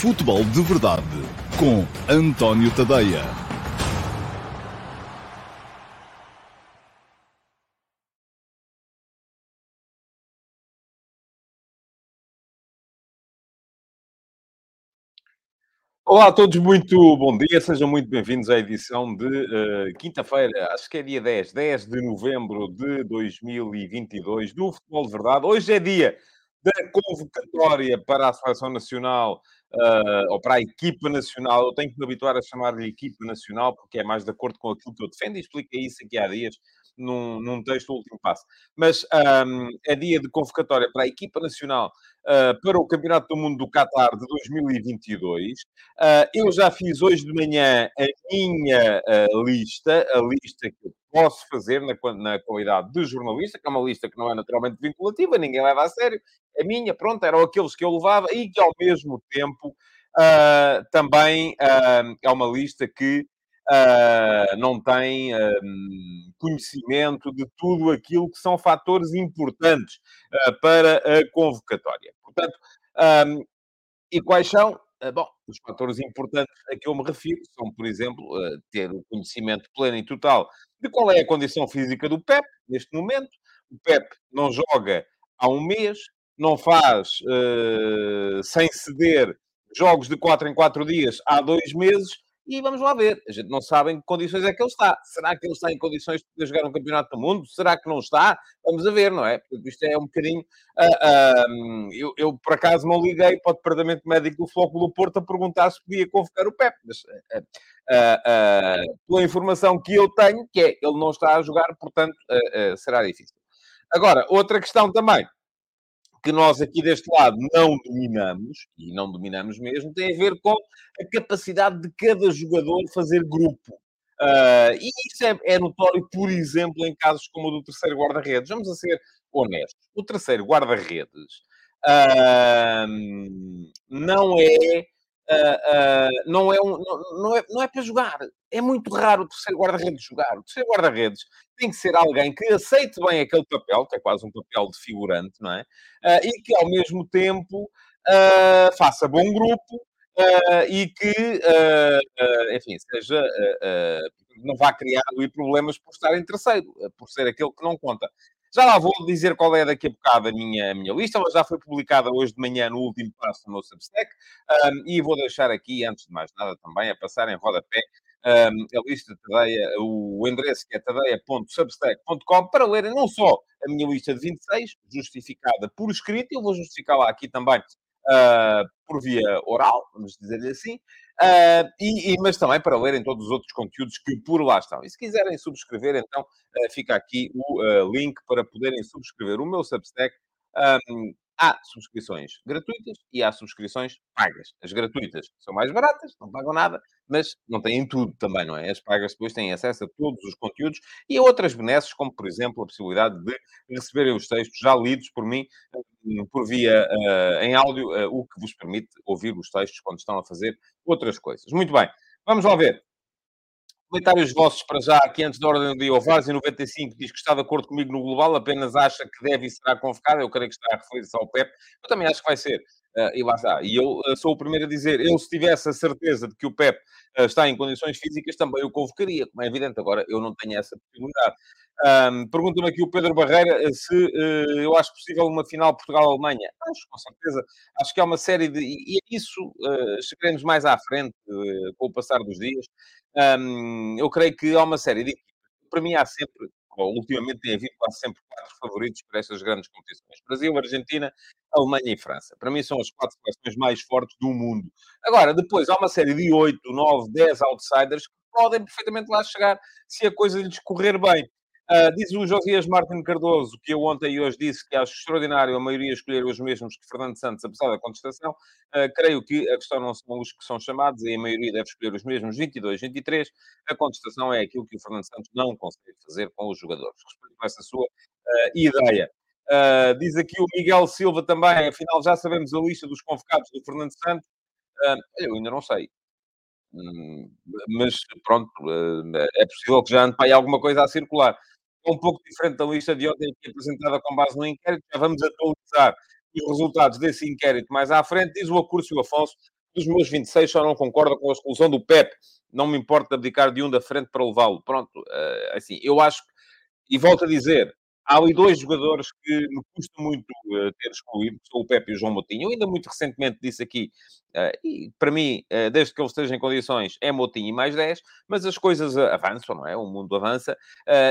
Futebol de Verdade com António Tadeia. Olá a todos, muito bom dia, sejam muito bem-vindos à edição de uh, quinta-feira, acho que é dia 10, 10 de novembro de 2022, do Futebol de Verdade. Hoje é dia da convocatória para a Seleção Nacional, uh, ou para a equipa nacional. Eu tenho que me habituar a chamar-lhe equipa nacional, porque é mais de acordo com aquilo que eu defendo, e expliquei isso aqui há dias num, num texto do último passo. Mas um, é dia de convocatória para a equipa nacional uh, para o Campeonato do Mundo do Qatar de 2022. Uh, eu já fiz hoje de manhã a minha uh, lista, a lista que eu posso fazer na, na qualidade de jornalista, que é uma lista que não é naturalmente vinculativa, ninguém leva a sério. A minha, pronto, eram aqueles que eu levava e que ao mesmo tempo também é uma lista que uh, não tem conhecimento de tudo aquilo que são fatores importantes uh, para a convocatória. Portanto, um, e quais são? Uh, bom, os fatores importantes a que eu me refiro são, por exemplo, ter o conhecimento pleno e total de qual é a condição física do PEP neste momento. O PEP não joga há um mês, não faz sem ceder jogos de 4 em 4 dias há dois meses e vamos lá ver. A gente não sabe em que condições é que ele está. Será que ele está em condições de poder jogar um campeonato do mundo? Será que não está? Vamos a ver, não é? Porque isto é um bocadinho. Uh, uh, eu, eu, por acaso, não liguei para o departamento médico do Flóculo do Porto a perguntar se podia convocar o Pep. Mas, uh, pela informação que eu tenho, que é ele não está a jogar, portanto, será difícil. Agora, outra questão também que nós aqui deste lado não dominamos, e não dominamos mesmo, tem a ver com a capacidade de cada jogador fazer grupo. Uh, e isso é, é, notório, por exemplo, em casos como o do terceiro guarda-redes. Vamos a ser honestos. O terceiro guarda-redes uh, não é Uh, uh, não, é um, não, é, não é para jogar. É muito raro o terceiro guarda-redes jogar. O terceiro guarda-redes tem que ser alguém que aceite bem aquele papel, que é quase um papel de figurante, não é? Uh, e que, ao mesmo tempo, faça bom grupo e que, enfim, seja... não vá criar ali problemas por estar em terceiro, por ser aquele que não conta. Já lá vou dizer qual é daqui a bocado a minha, a minha lista. Ela já foi publicada hoje de manhã no último passo do meu Substack. Um, e vou deixar aqui, antes de mais nada, também a passar em rodapé um, a lista Tadeia, o endereço que é tadeia.substack.com para lerem não só a minha lista de 26, justificada por escrito, eu vou justificá-la aqui também uh, por via oral, vamos dizer assim, uh, e, e, mas também para lerem todos os outros conteúdos que por lá estão. E se quiserem subscrever, então uh, fica aqui o link para poderem subscrever o meu Substack. Um, Há subscrições gratuitas e há subscrições pagas. As gratuitas são mais baratas, não pagam nada, mas não têm tudo também, não é? As pagas depois têm acesso a todos os conteúdos e a outras benesses, como, por exemplo, a possibilidade de receberem os textos já lidos por mim, hum, por via uh, em áudio, uh, o que vos permite ouvir os textos quando estão a fazer outras coisas. Muito bem, vamos lá ver. Comentários vossos para já, aqui antes da ordem do dia. O Várzea 95 diz que está de acordo comigo no global, apenas acha que deve e será convocado. Eu creio que está a referir-se ao PEP. Eu também acho que vai ser. Uh, e lá está. E eu uh, sou o primeiro a dizer, eu se tivesse a certeza de que o PEP uh, está em condições físicas, também o convocaria, como é evidente. Agora, eu não tenho essa possibilidade. Um, Pergunta-me aqui o Pedro Barreira se uh, eu acho possível uma final Portugal-Alemanha. Acho, com certeza. Acho que há uma série de. E isso uh, chegaremos mais à frente uh, com o passar dos dias. Um, eu creio que há uma série de. Para mim, há sempre, ou ultimamente tem havido quase sempre quatro favoritos para estas grandes competições: Brasil, Argentina, Alemanha e França. Para mim, são as quatro seleções mais fortes do mundo. Agora, depois, há uma série de oito, nove, dez outsiders que podem perfeitamente lá chegar se a coisa lhes correr bem. Uh, diz o Josias Martin Cardoso, que eu ontem e hoje disse que acho extraordinário a maioria escolher os mesmos que Fernando Santos, apesar da contestação. Uh, creio que a questão não são os que são chamados e a maioria deve escolher os mesmos 22, 23. A contestação é aquilo que o Fernando Santos não consegue fazer com os jogadores. Respeito essa sua uh, ideia. diz aqui o Miguel Silva também, afinal já sabemos a lista dos convocados do Fernando Santos. eu ainda não sei. Hum, mas pronto, é possível que já ande para aí alguma coisa a circular é um pouco diferente da lista de ontem é apresentada com base no inquérito. Já vamos atualizar os resultados desse inquérito mais à frente. Diz o Acúrcio Afonso, dos meus 26 só não concorda com a exclusão do Pep. Não me importa abdicar de um da frente para levá-lo. Pronto, uh, assim, eu acho... E volto a dizer, há ali dois jogadores que me custa muito uh, ter excluído, que são o Pepe e o João Moutinho. Eu ainda muito recentemente disse aqui, uh, e para mim, uh, desde que ele esteja em condições, é Moutinho e mais 10, mas as coisas avançam, não é? O mundo avança,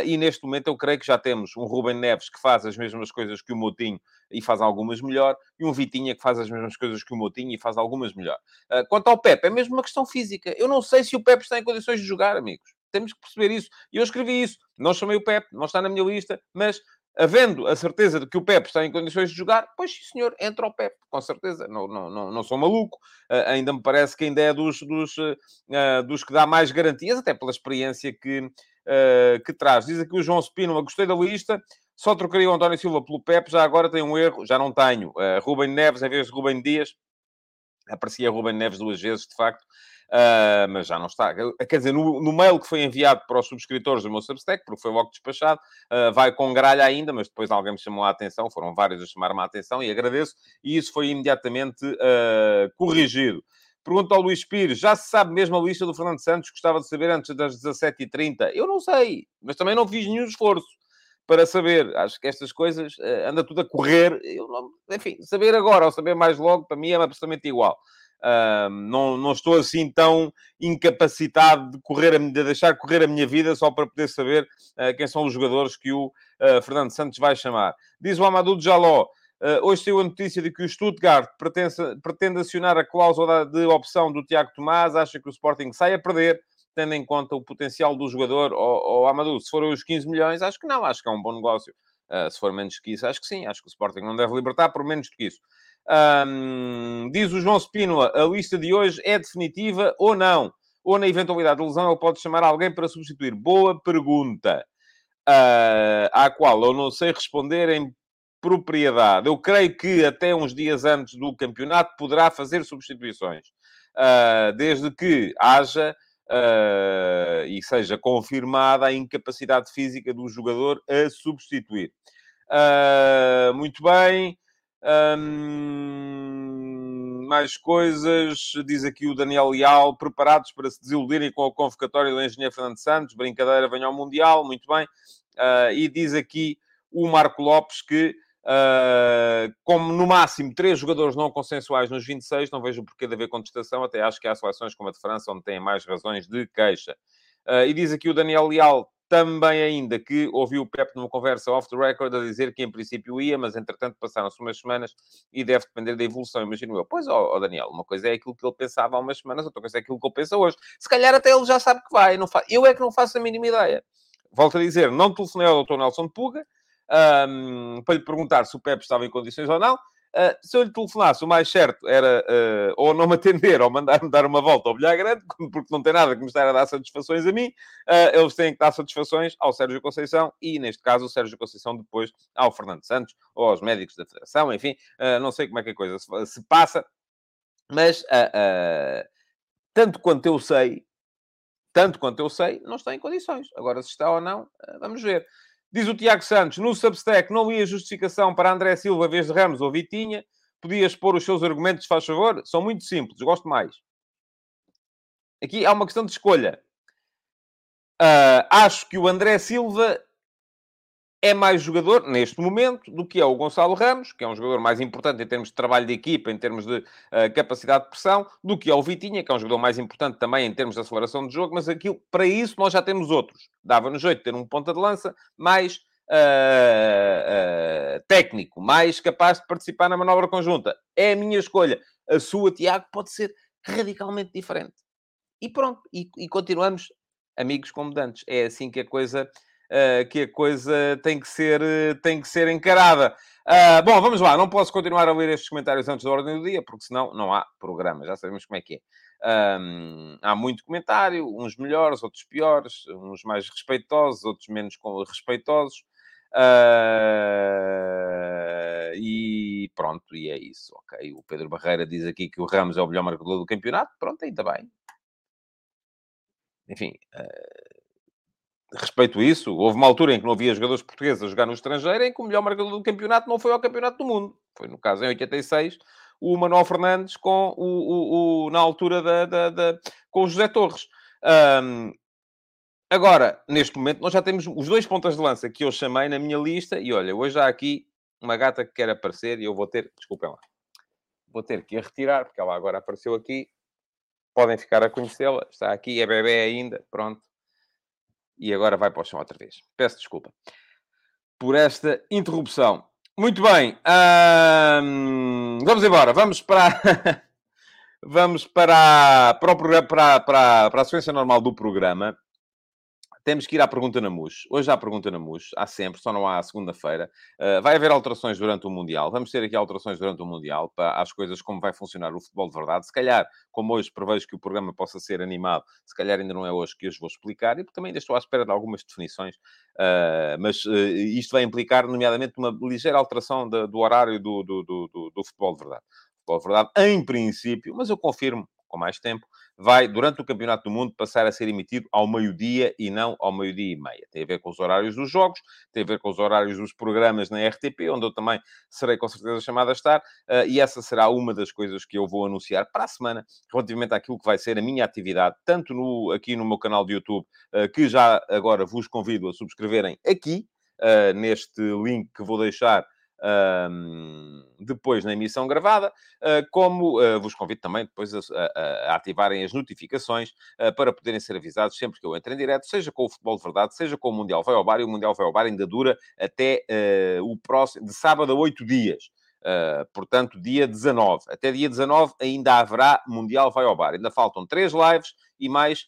e neste momento eu creio que já temos um Ruben Neves que faz as mesmas coisas que o Moutinho e faz algumas melhor, e um Vitinha que faz as mesmas coisas que o Moutinho e faz algumas melhor. quanto ao Pepe, é mesmo uma questão física. Eu não sei se o Pepe está em condições de jogar, amigos. Temos que perceber isso. E eu escrevi isso. Não chamei o Pep, não está na minha lista, mas havendo a certeza de que o Pep está em condições de jogar, pois sim, senhor, entra o Pep, com certeza. Não, não, não, não sou maluco. Uh, ainda me parece que ainda é dos, dos, uh, dos que dá mais garantias, até pela experiência que, uh, que traz. Diz aqui o João Spino, gostei da lista. Só trocaria o António Silva pelo Pep, já agora tem um erro, já não tenho. Rubem Neves em vez de Rubem Dias. Aparecia Rubem Neves duas vezes, de facto. Uh, mas já não está. Quer dizer, no, no, mail que foi enviado para os subscritores do meu Substack, porque foi logo despachado, uh, vai com gralha ainda, mas depois alguém me chamou a atenção, foram vários a chamar-me a atenção e agradeço, e isso foi imediatamente uh, corrigido. Pergunta ao Luís Pires, já se sabe mesmo a lista do Fernando Santos? Gostava de saber antes das 17h30. Eu não sei, mas também não fiz nenhum esforço para saber. Acho que estas coisas uh, anda tudo a correr. Eu não, enfim, saber agora ou saber mais logo, para mim é absolutamente igual. Uh, não, não estou assim tão incapacitado de, correr a, de deixar correr a minha vida só para poder saber uh, quem são os jogadores que o uh, Fernando Santos vai chamar. Diz o Amadou Jaló. Hoje saiu a notícia de que o Stuttgart pretende, pretende acionar a cláusula de opção do Tiago Tomás. Acha que o Sporting sai a perder, tendo em conta o potencial do jogador. Ou, ou Amadou, se forem os 15 milhões, acho que não. Acho que é um bom negócio. Uh, se for menos que isso, acho que sim. Acho que o Sporting não deve libertar por menos que isso. Um, diz o João Spínola, a lista de hoje é definitiva ou não? Ou na eventualidade de lesão ele pode chamar alguém para substituir? Boa pergunta. Uh, à qual eu não sei responder em propriedade. Eu creio que até uns dias antes do campeonato poderá fazer substituições. Uh, desde que haja uh, e seja confirmada a incapacidade física do jogador a substituir. Uh, muito bem. Hum, mais coisas, diz aqui o Daniel Leal, preparados para se desiludirem com a convocatória do engenheiro Fernando Santos, brincadeira, venha ao Mundial, muito bem. Uh, e diz aqui o Marco Lopes que, uh, como no máximo três jogadores não consensuais nos 26, não vejo porquê de haver contestação, até acho que há seleções como a de França onde têm mais razões de queixa. Uh, e diz aqui o Daniel Leal, também ainda que ouviu o Pep numa conversa off the record a dizer que em princípio ia, mas entretanto passaram-se umas semanas e deve depender da evolução, imagino eu. Pois, ó, oh, Daniel, uma coisa é aquilo que ele pensava há umas semanas, outra coisa é aquilo que ele pensa hoje. Se calhar até ele já sabe que vai. Não fa... Eu é que não faço a mínima ideia. Volto a dizer, não telefonei ao Dr. Nelson Puga um, para lhe perguntar se o Pep estava em condições ou não. Uh, se eu lhe telefonasse, o mais certo era uh, ou não me atender ou mandar-me dar uma volta ao bilhar grande, porque não tem nada que me estar a dar satisfações a mim. Uh, eles têm que dar satisfações ao Sérgio Conceição e, neste caso, o Sérgio Conceição depois ao Fernando Santos ou aos médicos da Federação. Enfim, não sei como é que a coisa se, se passa, mas tanto quanto eu sei, tanto quanto eu sei, não está em condições. Agora, se está ou não, vamos ver. Diz o Tiago Santos, no Substack não ia justificação para André Silva, vez de Ramos ou Vitinha. Podias pôr os seus argumentos, faz favor? São muito simples, gosto mais. Aqui há uma questão de escolha. Uh, acho que o André Silva é mais jogador, neste momento, do que é o Gonçalo Ramos, que é um jogador mais importante em termos de trabalho de equipa, em termos de uh, capacidade de pressão, do que é o Vitinha, que é um jogador mais importante também em termos de aceleração de jogo, mas aquilo, para isso nós já temos outros. Dava-nos jeito de ter um ponta de lança mais uh, uh, técnico, mais capaz de participar na manobra conjunta. É a minha escolha. A sua, Tiago, pode ser radicalmente diferente. E pronto, e, e continuamos amigos como dantes. É assim que a coisa uh, que a coisa tem que ser, tem que ser encarada. Uh, bom, vamos lá. Não posso continuar a ler estes comentários antes da ordem do dia, porque senão não há programa. Já sabemos como é que é. Um, há muito comentário, uns melhores, outros piores, uns mais respeitosos, outros menos respeitosos. Uh, e pronto, e é isso, ok. O Pedro Barreira diz aqui que o Ramos é o melhor marcador do campeonato. Pronto, ainda bem. Enfim, uh, respeito isso. Houve uma altura em que não havia jogadores portugueses a jogar no estrangeiro, em que o melhor marcador do campeonato não foi ao campeonato do mundo. Foi, no caso, em 86, o Manuel Fernandes com o, o, o na altura da, da, da, com o José Torres. Um, agora, neste momento, nós já temos os dois pontas de lança que eu chamei na minha lista, e olha, hoje há aqui uma gata que quer aparecer e eu vou ter, desculpem lá, vou ter que a retirar, porque ela agora apareceu aqui. Podem ficar a conhecê-la, está aqui, é bebê ainda, pronto. E agora vai para o chão outra vez. Peço desculpa por esta interrupção. Muito bem, hum, vamos embora, vamos para. vamos para, para, o, para, para, para a sequência normal do programa temos que ir à pergunta na MUS. Hoje há pergunta na MUS, há sempre, só não há segunda-feira. Uh, vai haver alterações durante o Mundial. Vamos ter aqui alterações durante o Mundial para as coisas como vai funcionar o futebol de verdade. Se calhar, como hoje prevejo que o programa possa ser animado, se calhar ainda não é hoje que hoje vou explicar, e também ainda estou à espera de algumas definições, uh, mas uh, isto vai implicar, nomeadamente, uma ligeira alteração de, do horário do, do, do, do futebol de verdade. Futebol de verdade, em princípio, mas eu confirmo com mais tempo, vai, durante o Campeonato do Mundo, passar a ser emitido ao meio-dia e não ao meio-dia e meia. Tem a ver com os horários dos jogos, tem a ver com os horários dos programas na RTP, onde eu também serei com certeza chamado a estar, uh, e essa será uma das coisas que eu vou anunciar para a semana, relativamente àquilo que vai ser a minha atividade, tanto no, aqui no meu canal de YouTube, uh, que já agora vos convido a subscreverem aqui, uh, neste link que vou deixar depois na emissão gravada, uh, como uh, vos convido também depois a, a, a ativarem as notificações uh, para poderem ser avisados sempre que eu entre em direto, seja com o Futebol de Verdade, seja com o Mundial Vai ao Bar, e o Mundial Vai ao Bar ainda dura até o próximo, de sábado a oito dias. Uh, portanto, dia 19. Até dia 19 ainda haverá Mundial Vai ao Bar. Ainda faltam três lives e mais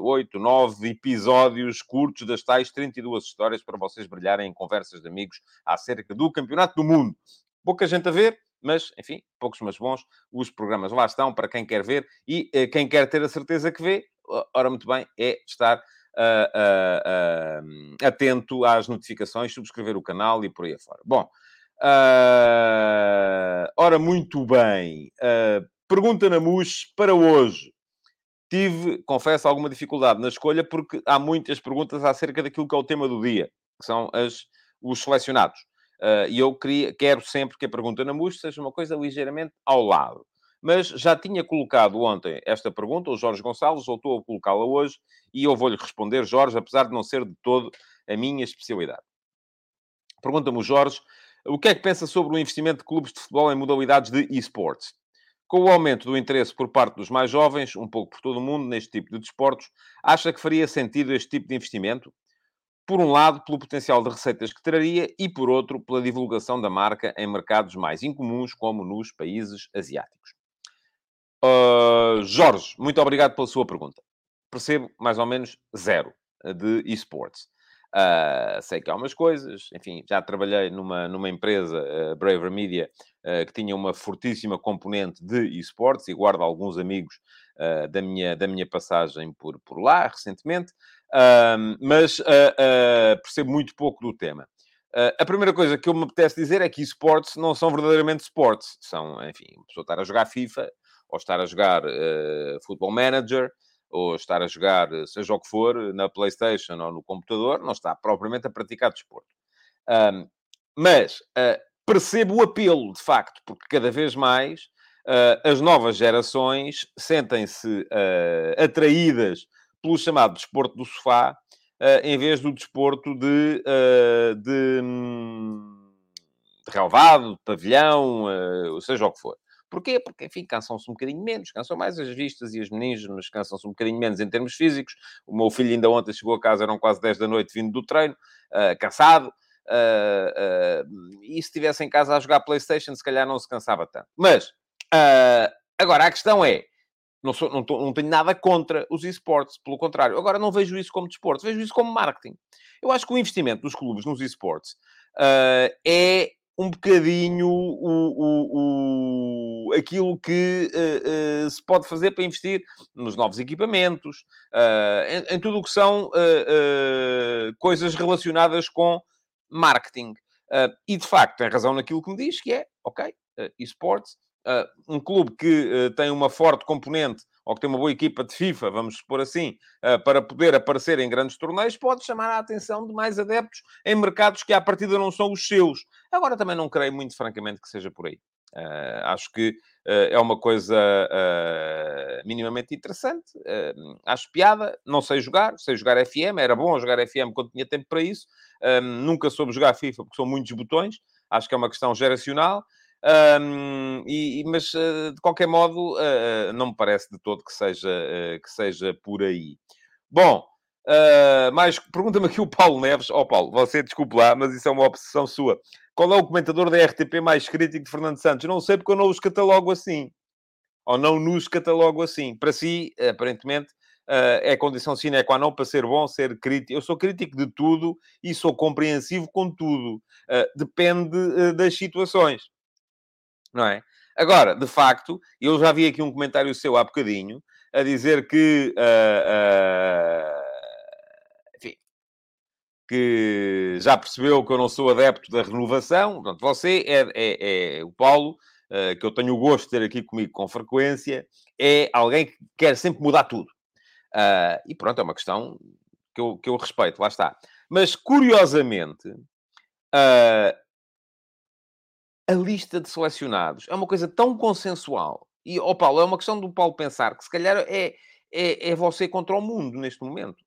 oito, uh, nove episódios curtos das tais 32 histórias para vocês brilharem em conversas de amigos acerca do Campeonato do Mundo. Pouca gente a ver, mas, enfim, poucos mas bons. Os programas lá estão para quem quer ver e uh, quem quer ter a certeza que vê, ora, muito bem, é estar uh, atento às notificações, subscrever o canal e por aí afora. Bom, ora, muito bem. pergunta na MUS para hoje tive, confesso, alguma dificuldade na escolha, porque há muitas perguntas acerca daquilo que é o tema do dia, que são as, os selecionados. Uh, e eu queria, quero sempre que a pergunta na MUS seja uma coisa ligeiramente ao lado. Mas já tinha colocado ontem esta pergunta, o Jorge Gonçalves voltou a colocá-la hoje, e eu vou-lhe responder, Jorge, apesar de não ser de todo a minha especialidade. Pergunta-me Jorge, o que é que pensa sobre o investimento de clubes de futebol em modalidades de esportes? Com o aumento do interesse por parte dos mais jovens, um pouco por todo o mundo, neste tipo de desportos, acha que faria sentido este tipo de investimento? Por um lado, pelo potencial de receitas que traria e, por outro, pela divulgação da marca em mercados mais incomuns, como nos países asiáticos. Uh, Jorge, muito obrigado pela sua pergunta. Percebo mais ou menos zero de esportes. Uh, sei que há umas coisas, enfim, já trabalhei numa, numa empresa, uh, Braver Media, uh, que tinha uma fortíssima componente de esportes e guardo alguns amigos da, minha, da minha passagem por, por lá recentemente, mas percebo muito pouco do tema. a primeira coisa que eu me apetece dizer é que esportes não são verdadeiramente esportes, são, enfim, a pessoa estar a jogar FIFA ou estar a jogar Football Manager ou estar a jogar, seja o que for, na PlayStation ou no computador, não está propriamente a praticar desporto. Um, mas uh, percebo o apelo, de facto, porque cada vez mais uh, as novas gerações sentem-se uh, atraídas pelo chamado desporto do sofá, em vez do desporto de, de, hum, de relevado, de pavilhão, seja o que for. Porquê? Porque, enfim, cansam-se um bocadinho menos, cansam mais as vistas e as meninas, mas cansam-se um bocadinho menos em termos físicos. O meu filho ainda ontem chegou a casa, eram quase 10 da noite vindo do treino, uh, cansado. Uh, uh, e se estivesse em casa a jogar Playstation, se calhar não se cansava tanto. Mas, agora, a questão é, não, sou, não, tô, não, tenho nada contra os esportes, pelo contrário. Agora, não vejo isso como desporto, vejo isso como marketing. Eu acho que o investimento dos clubes nos esportes uh, é um bocadinho o, o, o aquilo que uh, uh, se pode fazer para investir nos novos equipamentos, uh, em, em, tudo o que são coisas relacionadas com marketing. e, de facto, tem razão naquilo que me diz, que é, ok, esportes, um clube que tem uma forte componente ou que tem uma boa equipa de FIFA, vamos supor assim, eh, para poder aparecer em grandes torneios, pode chamar a atenção de mais adeptos em mercados que à partida não são os seus. Agora também não creio muito francamente que seja por aí. Uh, acho que uh, é uma coisa uh, minimamente interessante. acho piada. Não sei jogar. Sei jogar FM. Era bom jogar FM quando tinha tempo para isso. nunca soube jogar FIFA porque são muitos botões. Acho que é uma questão geracional. Um, e, mas, de qualquer modo, não me parece de todo que seja, que seja por aí. Bom, Uh, mais, pergunta-me aqui o Paulo Neves. Ó oh, Paulo, você desculpe lá, mas isso é uma obsessão sua. Qual é o comentador da RTP mais crítico de Fernando Santos? Não sei porque eu não os catalogo assim. Ou não nos catalogo assim. Para si, aparentemente, uh, é condição sine qua non para ser bom, ser crítico. Eu sou crítico de tudo e sou compreensivo com tudo. Uh, depende das situações. Não é? Agora, de facto, eu já vi aqui um comentário seu há bocadinho a dizer que que já percebeu que eu não sou adepto da renovação. Portanto, você é, é, é o Paulo, uh, que eu tenho o gosto de ter aqui comigo com frequência, é alguém que quer sempre mudar tudo. Uh, e pronto, é uma questão que eu, que eu respeito, lá está. Mas, curiosamente, uh, a lista de selecionados é uma coisa tão consensual. E, ó oh Paulo, é uma questão do Paulo pensar que se calhar é, é, é você contra o mundo neste momento.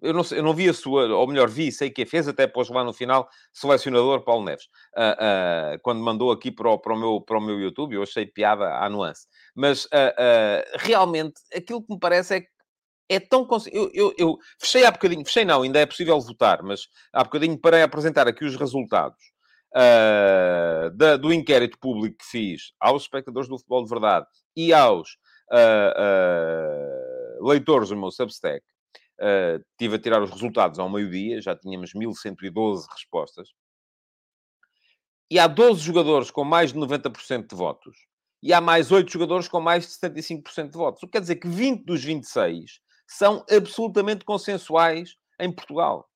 Eu não, eu não vi a sua, ou melhor, vi, sei que a fez, até pôs lá no final, selecionador Paulo Neves, uh, uh, quando mandou aqui para o, para, o meu, para o meu YouTube, eu achei piada à nuance. Mas uh, realmente, aquilo que me parece é que é tão. Eu, eu, eu, fechei há bocadinho, fechei não, ainda é possível votar, mas há bocadinho para apresentar aqui os resultados da, do inquérito público que fiz aos espectadores do futebol de verdade e aos leitores do meu Substack. Uh, tive a tirar os resultados ao meio-dia, já tínhamos 1112 respostas. E há 12 jogadores com mais de 90% de votos. E há mais 8 jogadores com mais de 75% de votos. O que quer dizer que 20 dos 26 são absolutamente consensuais em Portugal.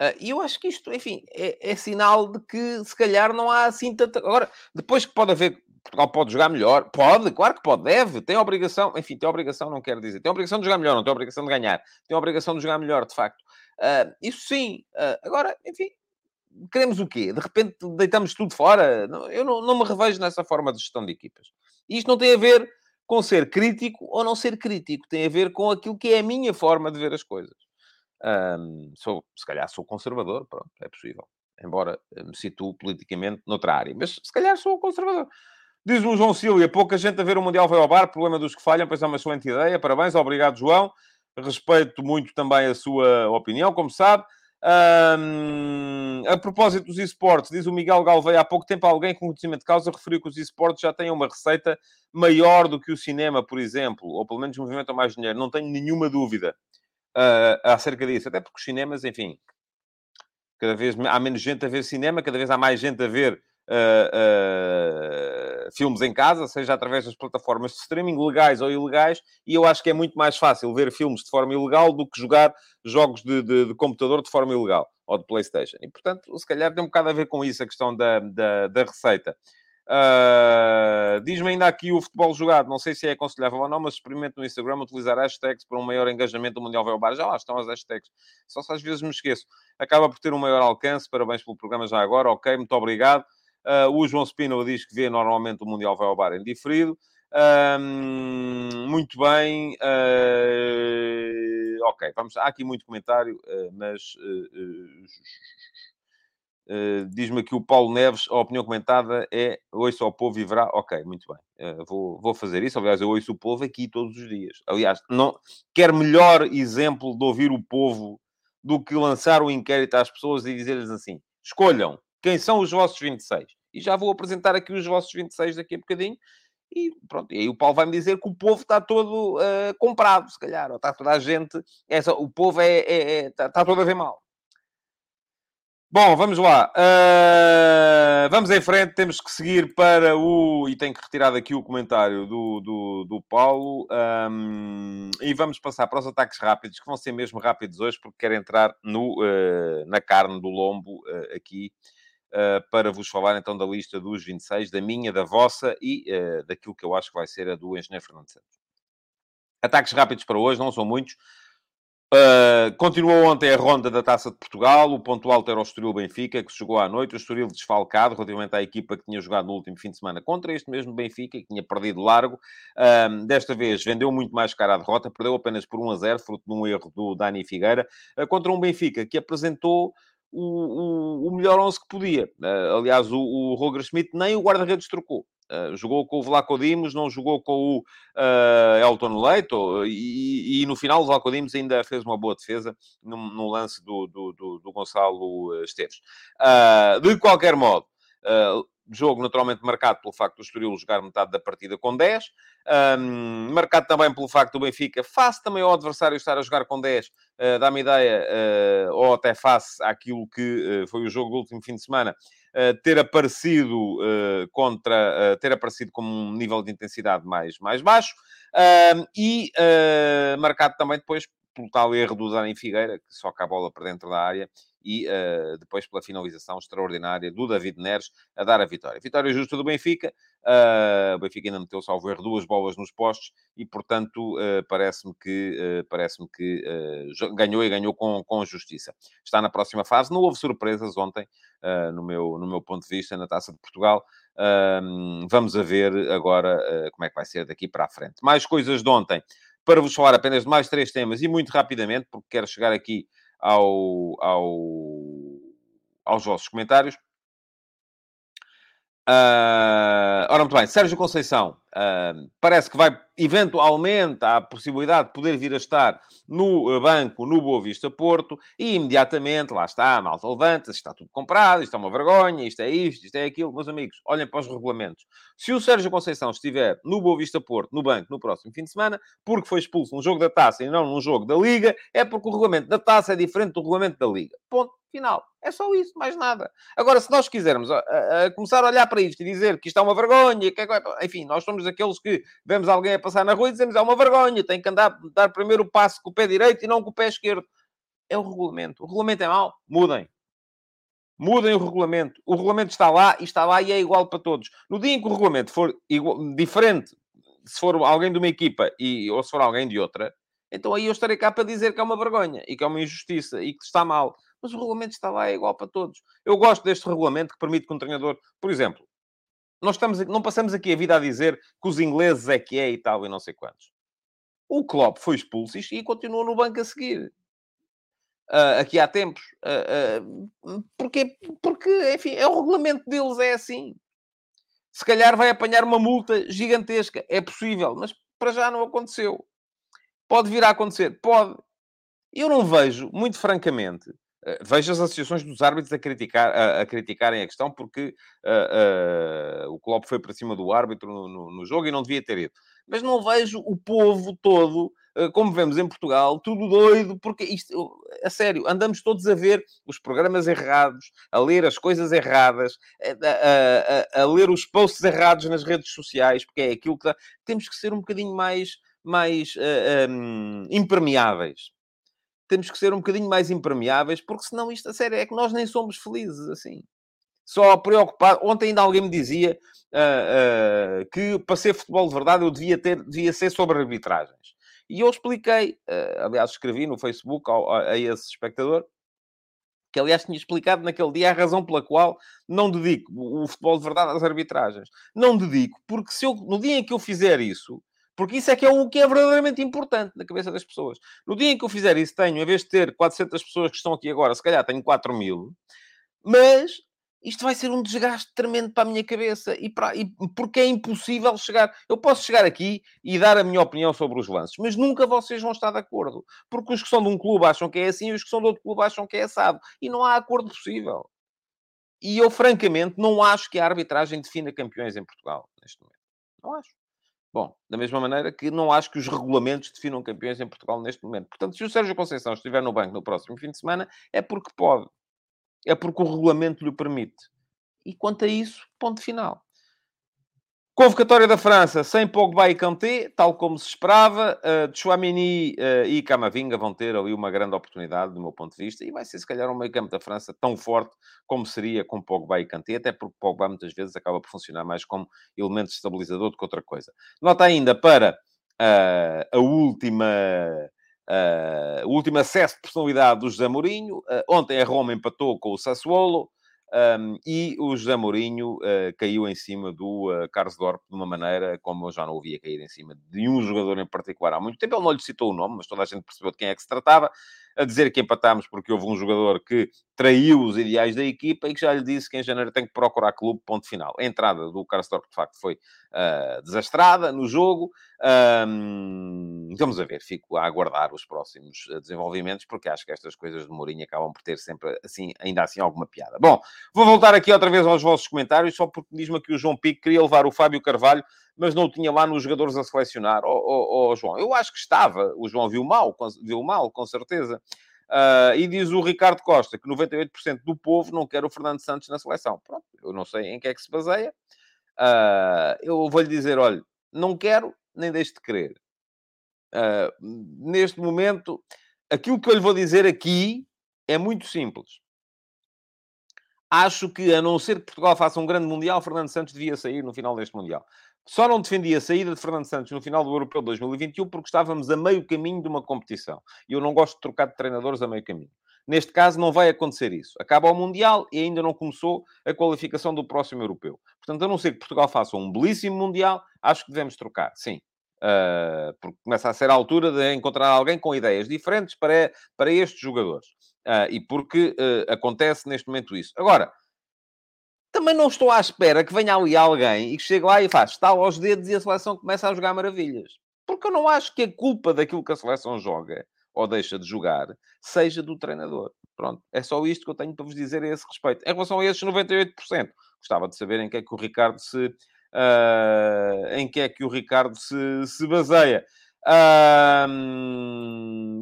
Uh, e eu acho que isto, enfim, é, é, sinal de que se calhar não há assim tanta. Agora, depois que pode haver Portugal pode jogar melhor? Pode, claro que pode, deve, tem obrigação, enfim, tem obrigação, não quero dizer, tem obrigação de jogar melhor, não tem obrigação de ganhar, tem obrigação de jogar melhor, de facto. Uh, isso sim. Uh, agora, enfim, queremos o quê? De repente deitamos tudo fora? Eu não, não me revejo nessa forma de gestão de equipas. Isto não tem a ver com ser crítico ou não ser crítico, tem a ver com aquilo que é a minha forma de ver as coisas. Um, sou, se calhar sou conservador, pronto, é possível. Embora me situo politicamente noutra área. Mas se calhar sou conservador. Diz o João Silvia, pouca gente a ver o Mundial vai ao bar, problema dos que falham, pois é uma excelente ideia. Parabéns, obrigado, João. Respeito muito também a sua opinião, como sabe. Um, a propósito dos esportes, diz o Miguel Galveia, há pouco tempo alguém com conhecimento de causa referiu que os esportes já têm uma receita maior do que o cinema, por exemplo, ou pelo menos movimentam mais dinheiro. Não tenho nenhuma dúvida uh, acerca disso, até porque os cinemas, enfim, cada vez há menos gente a ver cinema, cada vez há mais gente a ver uh, uh, filmes em casa, seja através das plataformas de streaming, legais ou ilegais, e eu acho que é muito mais fácil ver filmes de forma ilegal do que jogar jogos de, de, de computador de forma ilegal, ou de Playstation. E, portanto, se calhar tem um bocado a ver com isso, a questão da, da, da receita. Uh, Diz-me ainda aqui o futebol jogado. Não sei se é aconselhável ou não, mas experimente no Instagram utilizar hashtags para um maior engajamento do Mundial Vai Bar. Já lá estão as hashtags. Só se às vezes me esqueço. Acaba por ter um maior alcance. Parabéns pelo programa já agora. Ok, muito obrigado. Uh, o João Spino diz que vê normalmente o Mundial ao bar em diferido. Um, muito bem. Uh, ok, vamos. Há aqui muito comentário, uh, diz-me aqui o Paulo Neves, a opinião comentada é ouço ao povo e verá. Ok, muito bem. vou, vou fazer isso. Aliás, eu ouço o povo aqui todos os dias. Aliás, não quer melhor exemplo de ouvir o povo do que lançar o um inquérito às pessoas e dizer-lhes assim: escolham quem são os vossos 26? E já vou apresentar aqui os vossos 26 daqui a bocadinho. E pronto, e aí o Paulo vai-me dizer que o povo está todo uh, comprado, se calhar, ou está toda a gente. É só, o povo é, é, é está, está, todo a ver mal. Bom, vamos lá. Uh, vamos em frente, temos que seguir para o. E tenho que retirar daqui o comentário do, do, do Paulo. Um, e vamos passar para os ataques rápidos, que vão ser mesmo rápidos hoje, porque quero entrar no, uh, na carne do lombo aqui uh, para vos falar então da lista dos 26, da minha, da vossa e daquilo que eu acho que vai ser a do Engenheiro Fernando Santos. Ataques rápidos para hoje, não são muitos. Uh, continuou ontem a ronda da Taça de Portugal. O ponto alto era o Estoril Benfica, que se jogou à noite. O Estoril desfalcado relativamente à equipa que tinha jogado no último fim de semana contra este mesmo Benfica, que tinha perdido largo. Uh, desta vez vendeu muito mais cara a derrota, perdeu apenas por 1 a 0, fruto de um erro do Dani Figueira, uh, contra um Benfica que apresentou o, o, o melhor 11 que podia. aliás, o, o Roger Schmidt nem o guarda-redes trocou. Uh, jogou com o Vlaco Dimos, não jogou com o uh, Elton Leito, e, e, no final o Vlaco Dimos ainda fez uma boa defesa no, no lance do, do, do, do, Gonçalo Esteves. Uh, de qualquer modo, jogo naturalmente marcado pelo facto do Estoril jogar metade da partida com 10, um, marcado também pelo facto do Benfica, face também ao adversário estar a jogar com 10, uh, dá-me ideia, uh, ou até face àquilo que uh, foi o jogo do último fim de semana, ter aparecido contra, ter aparecido com um nível de intensidade mais, mais baixo, e marcado também depois pelo tal erro do Dani Figueira, que só a bola para dentro da área, e uh, depois pela finalização extraordinária do David Neres a dar a vitória. Vitória justa do Benfica. Uh, o Benfica ainda meteu, salvo erro, duas bolas nos postos e, portanto, uh, parece-me que, parece que ganhou e ganhou com, com justiça. Está na próxima fase. Não houve surpresas ontem, no, meu, no meu ponto de vista, na Taça de Portugal. vamos a ver agora como é que vai ser daqui para a frente. Mais coisas de ontem para vos falar apenas de mais três temas e muito rapidamente, porque quero chegar aqui ao, ao, aos vossos comentários. Uh, ora, muito bem, Sérgio Conceição uh, parece que vai, eventualmente, há a possibilidade de poder vir a estar no uh, banco, no Boa Vista Porto, e imediatamente, lá está, a malta levanta-se, está tudo comprado, isto é uma vergonha, isto é isto, isto é aquilo. Meus amigos, olhem para os regulamentos. Se o Sérgio Conceição estiver no Boa Vista Porto, no banco, no próximo fim de semana, porque foi expulso num jogo da Taça e não num jogo da Liga, é porque o regulamento da Taça é diferente do regulamento da Liga. Ponto final. É só isso, mais nada. Agora, se nós quisermos a, a, a começar a olhar para isto e dizer que isto é uma vergonha, que é... enfim, nós somos aqueles que vemos alguém a passar na rua e dizemos é uma vergonha, tem que andar, dar primeiro o passo com o pé direito e não com o pé esquerdo. É o regulamento. O regulamento é mau? Mudem. Mudem o regulamento. O regulamento está lá e está lá e é igual para todos. No dia em que o regulamento for igual, diferente, se for alguém de uma equipa e, ou se for alguém de outra, então aí eu estarei cá para dizer que é uma vergonha e que é uma injustiça e que está mal mas o regulamento está lá, é igual para todos. Eu gosto deste regulamento que permite que um treinador, por exemplo, nós estamos, não passamos aqui a vida a dizer que os ingleses é que é e tal, e não sei quantos. O Klopp foi expulso e continuou no banco a seguir. Uh, aqui há tempos. Uh, uh, porque, porque, enfim, é o regulamento deles, é assim. Se calhar vai apanhar uma multa gigantesca. É possível, mas para já não aconteceu. Pode vir a acontecer? Pode. Eu não vejo, muito francamente, vejo as associações dos árbitros a, criticar, a, a criticarem a questão porque uh, uh, o Klopp foi para cima do árbitro no, no, no, jogo e não devia ter ido. Mas não vejo o povo todo, uh, como vemos em Portugal, tudo doido, porque isto, a sério, andamos todos a ver os programas errados, a ler as coisas erradas, a, a, a ler os posts errados nas redes sociais, porque é aquilo que temos que ser um bocadinho mais, mais um, impermeáveis temos que ser um bocadinho mais impermeáveis, porque senão isto, a sério, é que nós nem somos felizes assim. Só preocupado. Ontem ainda alguém me dizia uh, uh, que para ser futebol de verdade eu devia, ter, devia ser sobre arbitragens. E eu expliquei, uh, aliás, escrevi no Facebook ao, a, esse espectador, que aliás tinha explicado naquele dia a razão pela qual não dedico o futebol de verdade às arbitragens. Não dedico, porque se eu, no dia em que eu fizer isso, porque isso é que é o que é verdadeiramente importante na cabeça das pessoas. No dia em que eu fizer isso, tenho, em vez de ter 400 pessoas que estão aqui agora, se calhar tenho 4 mil, mas isto vai ser um desgaste tremendo para a minha cabeça e, para, e porque é impossível chegar. Eu posso chegar aqui e dar a minha opinião sobre os lances, mas nunca vocês vão estar de acordo. Porque os que são de um clube acham que é assim e os que são de outro clube acham que é assado. E não há acordo possível. E eu, francamente, não acho que a arbitragem defina campeões em Portugal neste momento. Não acho. Bom, da mesma maneira que não acho que os regulamentos definam campeões em Portugal neste momento. Portanto, se o Sérgio Conceição estiver no banco no próximo fim de semana, é porque pode. É porque o regulamento lhe permite. E quanto a isso, ponto final. Convocatória da França, sem Pogba e Kanté, tal como se esperava. Uh, Chouamini uh, e Camavinga vão ter ali uma grande oportunidade, do meu ponto de vista, e vai ser, se calhar, um meio campo da França tão forte como seria com Pogba e Kanté, até porque Pogba muitas vezes acaba por funcionar mais como elemento estabilizador do que outra coisa. Nota ainda para uh, a última uh, o último acesso de personalidade do José Mourinho. Ontem a Roma empatou com o Sassuolo. Um, e o José Mourinho uh, caiu em cima do uh, Carlos Dorp de uma maneira como eu já não ouvia cair em cima de um jogador em particular há muito tempo. Ele não lhe citou o nome, mas toda a gente percebeu de quem é que se tratava a dizer que empatámos porque houve um jogador que traiu os ideais da equipa e que já lhe disse que em janeiro tem que procurar clube, ponto final. A entrada do Karsdorp, de facto, foi uh, desastrada no jogo. Um, vamos a ver, fico a aguardar os próximos ah, desenvolvimentos, porque acho que estas coisas de Mourinho acabam por ter sempre, assim, ainda assim, alguma piada. Bom, vou voltar aqui outra vez aos vossos comentários, só porque diz-me que o João Pico queria levar o Fábio Carvalho mas não o tinha lá nos jogadores a selecionar. Oh, oh, oh, João, eu acho que estava. O João viu mal, viu mal, com certeza. Uh, e diz o Ricardo Costa que 98% do povo não quer o Fernando Santos na seleção. Pronto, eu não sei em que é que se baseia. Uh, eu vou-lhe dizer, olha, não quero, nem deixo de querer. Uh, neste momento, aquilo que eu lhe vou dizer aqui é muito simples. Acho que, a não ser que Portugal faça um grande Mundial, Fernando Santos devia sair no final deste Mundial. Só não defendi a saída de Fernando Santos no final do Europeu 2021 porque estávamos a meio caminho de uma competição. E eu não gosto de trocar de treinadores a meio caminho. Neste caso, não vai acontecer isso. Acaba o Mundial e ainda não começou a qualificação do próximo Europeu. Portanto, a não ser que Portugal faça um belíssimo Mundial, acho que devemos trocar, sim. Uh, porque começa a ser a altura de encontrar alguém com ideias diferentes para, para estes jogadores. Uh, e porque uh, acontece neste momento isso. Agora, também não estou à espera que venha ali alguém e que chegue lá e faça estalo aos dedos e a seleção começa a jogar maravilhas. Porque eu não acho que a culpa daquilo que a seleção joga ou deixa de jogar seja do treinador. Pronto, é só isto que eu tenho para vos dizer a esse respeito. Em relação a esses 98%, gostava de saber em que é que o Ricardo se, uh, em que é que o Ricardo se, se baseia.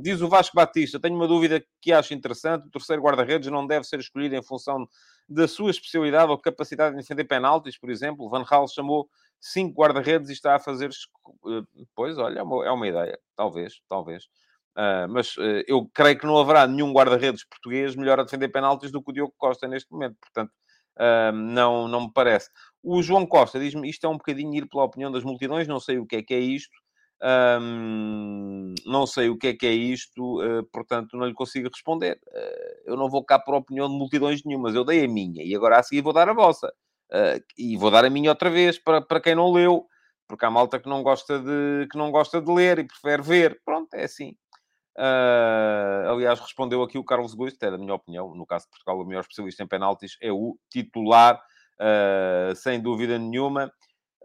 Diz o Vasco Batista, tenho uma dúvida que acho interessante. O terceiro guarda-redes não deve ser escolhido em função da sua especialidade ou capacidade de defender penaltis, por exemplo. Van Gaal chamou cinco guarda-redes e está a fazer... Eh, pois, olha, é uma, é uma ideia. Talvez, talvez. Uh, mas uh, eu creio que não haverá nenhum guarda-redes português melhor a defender penaltis do que o Diogo Costa neste momento. Portanto, uh, não, não me parece. O João Costa diz-me, isto é um bocadinho ir pela opinião das multidões, não sei o que é que é isto. Não sei o que é que é isto, uh, portanto não lhe consigo responder. Uh, eu não vou cá por opinião de multidões nenhumas, eu dei a minha e agora a seguir vou dar a vossa. Uh, e vou dar a minha outra vez para, para quem não leu, porque há malta que não gosta de, que não gosta de ler e prefere ver. Pronto, é assim. aliás, respondeu aqui o Carlos Gusto, é da minha opinião, no caso de Portugal, o melhor especialista em penaltis é o titular, sem dúvida nenhuma.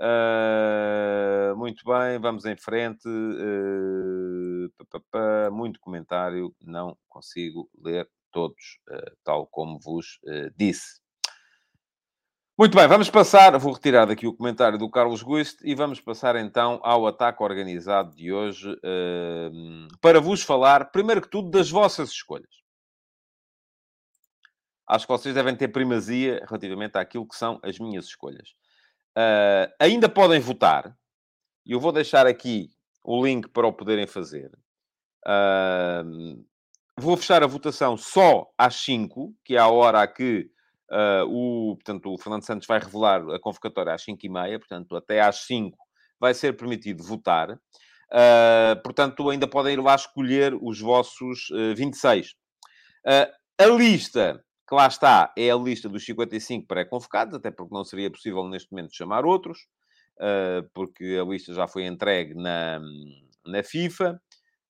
Uh, muito bem, vamos em frente. Uh, muito comentário, não consigo ler todos, uh, tal como vos disse. Muito bem, vamos passar. Vou retirar daqui o comentário do Carlos Guist e vamos passar então ao ataque organizado de hoje para vos falar, primeiro que tudo, das vossas escolhas. Acho que vocês devem ter primazia relativamente àquilo que são as minhas escolhas. Uh, ainda podem votar. E eu vou deixar aqui o link para o poderem fazer. Uh, vou fechar a votação só às 5, que é a hora a que uh, o, portanto, o Fernando Santos vai revelar a convocatória às 5 e meia. Portanto, até às 5 vai ser permitido votar. Uh, portanto, ainda podem ir lá escolher os vossos uh, 26. Uh, a lista que lá está, é a lista dos 55 pré-convocados, até porque não seria possível neste momento chamar outros, uh, porque a lista já foi entregue na, na FIFA.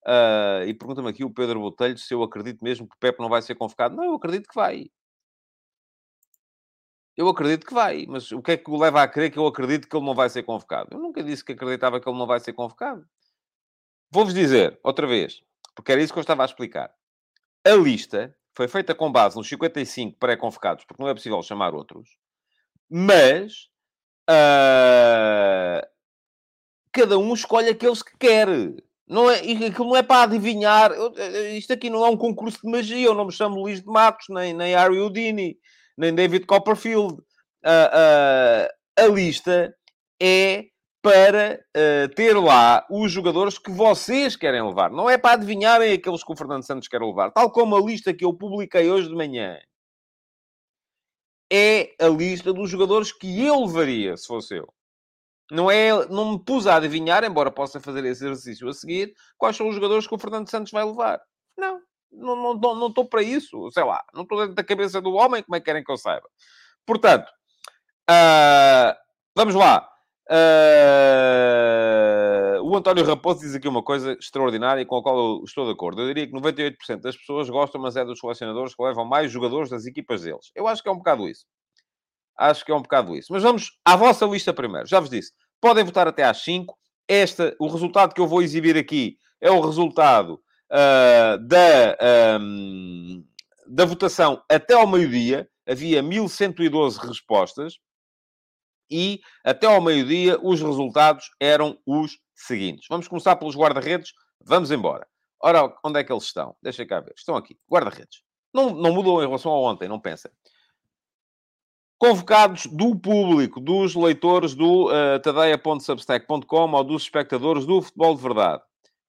Uh, e pergunta-me aqui o Pedro Botelho se eu acredito mesmo que o Pepe não vai ser convocado. Não, eu acredito que vai. Eu acredito que vai, mas o que é que o leva a crer que eu acredito que ele não vai ser convocado? Eu nunca disse que acreditava que ele não vai ser convocado. Vou-vos dizer, outra vez, porque era isso que eu estava a explicar. A lista foi feita com base nos 55 pré-convocados, porque não é possível chamar outros, mas uh, cada um escolhe aqueles que quer. Não é, aquilo não é para adivinhar. Eu, isto aqui não é um concurso de magia. Eu não me chamo Luís de Matos, nem, nem Harry Houdini, nem David Copperfield. Uh, uh, a lista é para uh, ter lá os jogadores que vocês querem levar. Não é para adivinharem aqueles que o Fernando Santos quer levar. Tal como a lista que eu publiquei hoje de manhã é a lista dos jogadores que eu levaria, se fosse eu. Não, é, não me pus a adivinhar, embora possa fazer esse exercício a seguir, quais são os jogadores que o Fernando Santos vai levar. Não, não estou não, não, não para isso. Sei lá, não estou dentro da cabeça do homem, como é que querem que eu saiba? Portanto, uh, vamos lá. Uh, o António Raposo diz aqui uma coisa extraordinária com a qual eu estou de acordo. Eu diria que 98% das pessoas gostam, mas é dos selecionadores que levam mais jogadores das equipas deles. Eu acho que é um bocado isso. Acho que é um bocado isso. Mas vamos à vossa lista primeiro. Já vos disse. Podem votar até às 5. Esta, o resultado que eu vou exibir aqui é o resultado uh, da, um, da votação até ao meio-dia. Havia 1112 respostas. E até ao meio-dia os resultados eram os seguintes. Vamos começar pelos guarda-redes. Vamos embora. Ora, onde é que eles estão? Deixa cá ver. Estão aqui. Guarda-redes. Não, não mudou em relação a ontem, não pensem convocados do público, dos leitores do uh, tadeia.substack.com ou dos espectadores do Futebol de Verdade.